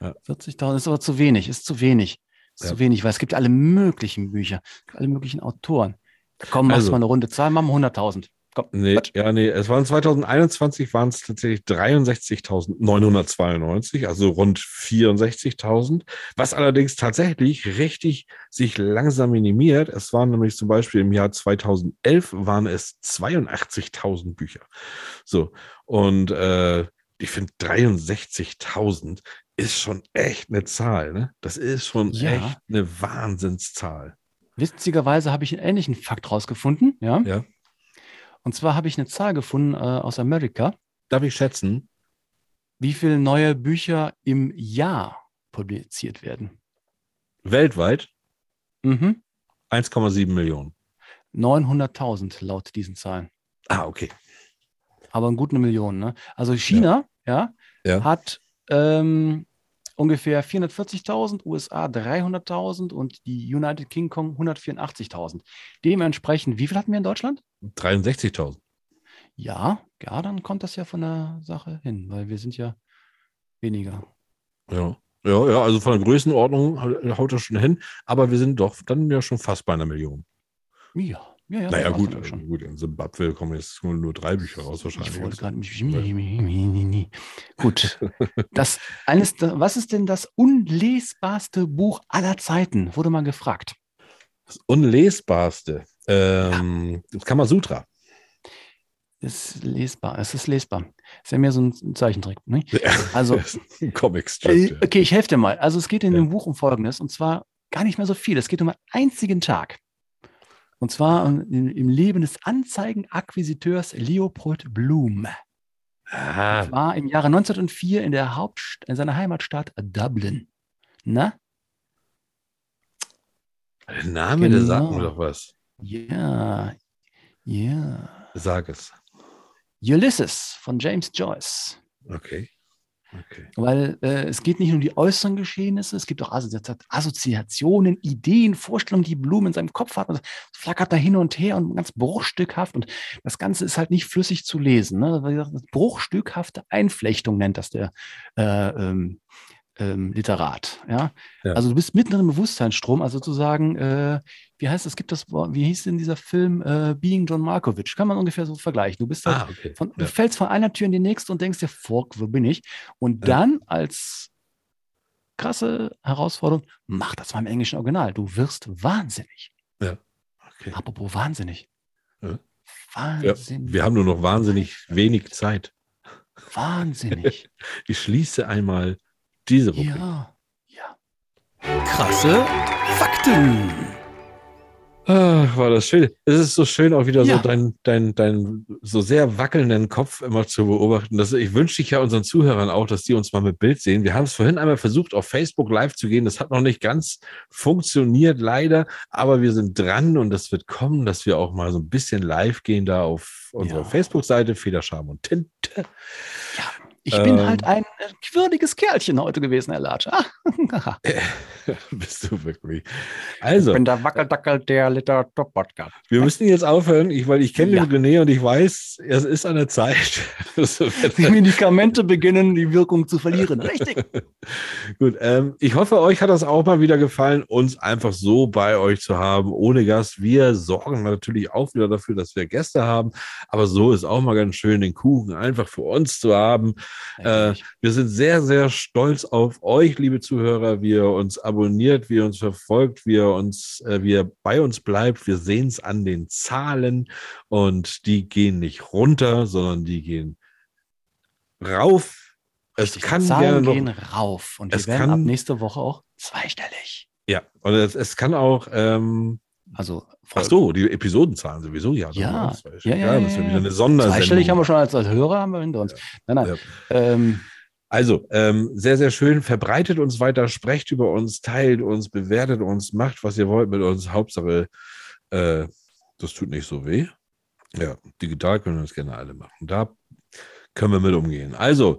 Ja. 40.000 ist aber zu wenig, ist zu wenig. Ist Ja. zu wenig, weil es gibt alle möglichen Bücher, alle möglichen Autoren. Komm, machst Also- mal eine Runde Zahl, machen wir 100.000. Komm, Nee, Quatsch. ja, nee, es waren 2021 waren es tatsächlich 63.992, also rund 64.000, was allerdings tatsächlich richtig sich langsam minimiert. Es waren nämlich zum Beispiel im Jahr 2011 waren es 82.000 Bücher. So, und äh, ich finde 63.000 ist schon echt eine Zahl, ne? Das ist schon Ja. echt eine Wahnsinnszahl. Witzigerweise habe ich einen ähnlichen Fakt rausgefunden, ja. Ja. Und zwar habe ich eine Zahl gefunden äh, aus Amerika, Darf ich schätzen? wie viele neue Bücher im Jahr publiziert werden. Weltweit Mhm. 1,7 Millionen. 900.000 laut diesen Zahlen. Ah, okay. aber gut eine Million. Ne? Also China ja. Ja. hat ähm, ungefähr 440.000, USA 300.000 und die United Kingdom 184.000. Dementsprechend, wie viel hatten wir in Deutschland? 63.000. Ja, ja, dann kommt das ja von der Sache hin, weil wir sind ja weniger. Ja. Ja, ja, also von der Größenordnung haut das schon hin, aber wir sind doch dann ja schon fast bei einer Million. Ja, ja, ja. naja, gut, schon. gut, in Zimbabwe kommen jetzt nur, drei Bücher raus wahrscheinlich. Ich wollte gerade mich. Gut. Das eines, was ist denn das unlesbarste Buch aller Zeiten? Wurde mal gefragt. Das Unlesbarste. Ähm, Das Kamasutra. Ist lesbar. Es ist lesbar. Ist ja mehr so ein Zeichentrick. Ne? Also, Comicstrip. Äh, ja. Okay, ich helfe dir mal. Also es geht in Ja. dem Buch um Folgendes, und zwar gar nicht mehr so viel. Es geht um einen einzigen Tag. Und zwar um, im, Leben des Anzeigenakquisiteurs Leopold Bloom. Ah, Das war im Jahre 1904 in, der Hauptst in seiner Heimatstadt Dublin. Na? der Name, der sagt Genau. mir doch was. Ja. Ja. Sag es. Ulysses von James Joyce. Okay. Okay. Weil äh, es geht nicht nur um die äußeren Geschehnisse, es gibt auch Assozi Assoziationen, Ideen, Vorstellungen, die Blumen in seinem Kopf hat. Und flackert da hin und her und ganz bruchstückhaft. Und das Ganze ist halt nicht flüssig zu lesen. Ne? Bruchstückhafte Einflechtung nennt das der äh, ähm, ähm, Literat. Ja? Ja. Also du bist mitten im Bewusstseinsstrom, also sozusagen, äh, wie heißt es, gibt das, Wort- wie hieß denn dieser Film äh, Being John Markovich? Kann man ungefähr so vergleichen. Du bist halt Ah, okay. von, Du Ja. fällst von einer Tür in die nächste und denkst dir, fuck, wo bin ich? Und Ja. dann als krasse Herausforderung, mach das mal im englischen Original. Du wirst wahnsinnig. okay. Apropos wahnsinnig. Ja. Ja, Wahnsinnig. wir haben nur noch wahnsinnig wenig Zeit. wahnsinnig. Ich schließe einmal diese Rubrik. ja. Ja. Krasse Fakten. Ach, war das schön. Es ist so schön, auch wieder Ja. so deinen dein, dein so sehr wackelnden Kopf immer zu beobachten. Das, ich wünsche dich ja unseren Zuhörern auch, dass die uns mal mit Bild sehen. Wir haben es vorhin einmal versucht, auf Facebook live zu gehen. Das hat noch nicht ganz funktioniert, leider. Aber wir sind dran und das wird kommen, dass wir auch mal so ein bisschen live gehen da auf unserer Ja. Facebook-Seite Federscham und Tinte. Ich bin Ähm. halt ein äh, würdiges Kerlchen heute gewesen, Herr Latsch. Ah. Bist du wirklich. Also, Ich bin der Wackeldackel der Literatur-Podcast. wir müssen jetzt aufhören, ich, weil ich kenne Ja. den René und ich weiß, es ist an der Zeit. Die Medikamente beginnen, die Wirkung zu verlieren. Richtig. Gut, ähm, ich hoffe, euch hat das auch mal wieder gefallen, uns einfach so bei euch zu haben, ohne Gast. Wir sorgen natürlich auch wieder dafür, dass wir Gäste haben, aber so ist auch mal ganz schön, den Kuchen einfach für uns zu haben. Äh, wir sind sehr, sehr stolz auf euch, liebe Zuhörer, wie ihr uns abonniert, wie ihr uns verfolgt, wie ihr uns, äh, wie ihr bei uns bleibt. Wir sehen es an den Zahlen und die gehen nicht runter, sondern die gehen rauf. Es Richtig, kann Zahlen noch gehen rauf und wir es werden kann- ab nächste Woche auch zweistellig. Ja, und es, es kann auch, ähm, Also ach so, die Episodenzahlen sowieso, ja. Ja, das zweistellig. ja, ja, das ist ja ja, wieder ja. eine Sondersendung. Zweistellig haben wir schon als, als Hörer haben wir hinter uns. Nein, nein. Ähm, Also, ähm, sehr, sehr schön. Verbreitet uns weiter, sprecht über uns, teilt uns, bewertet uns, macht, was ihr wollt mit uns. Hauptsache, äh, das tut nicht so weh. Ja, digital können wir das gerne alle machen. Da können wir mit umgehen. Also,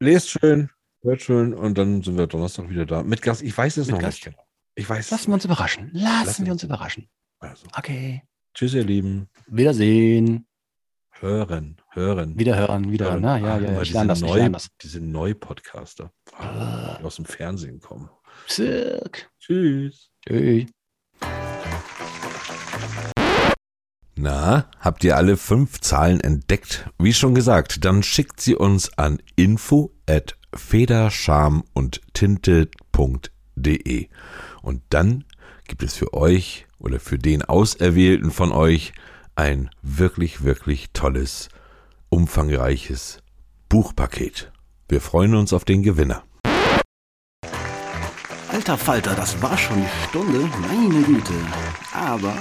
lest schön, hört schön und dann sind wir Donnerstag wieder da. Mit Gast, ich weiß es Mit noch Gast? nicht genau. Ich weiß lassen wir uns überraschen. Lassen, Lassen. wir uns überraschen. Also, Okay. tschüss, ihr Lieben. Wiedersehen. Hören, hören. Wiederhören, wieder. hören. Na, ja, Ach, ja, ja. Ich diese lerne das, ich neu, lerne das. Diese Neu-Podcaster, Ah. die aus dem Fernsehen kommen. Zirk. Tschüss. Tschüss. Na, habt ihr alle fünf Zahlen entdeckt? Wie schon gesagt, dann schickt sie uns an info at federscham und tinte.de. Und dann gibt es für euch oder für den Auserwählten von euch ein wirklich, wirklich tolles, umfangreiches Buchpaket. Wir freuen uns auf den Gewinner. Alter Falter, das war schon die Stunde. Meine Güte. Aber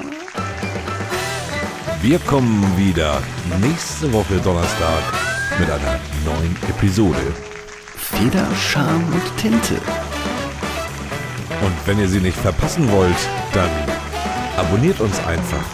Wir kommen wieder nächste Woche Donnerstag mit einer neuen Episode. Feder, Charme und Tinte. Und wenn ihr sie nicht verpassen wollt, dann abonniert uns einfach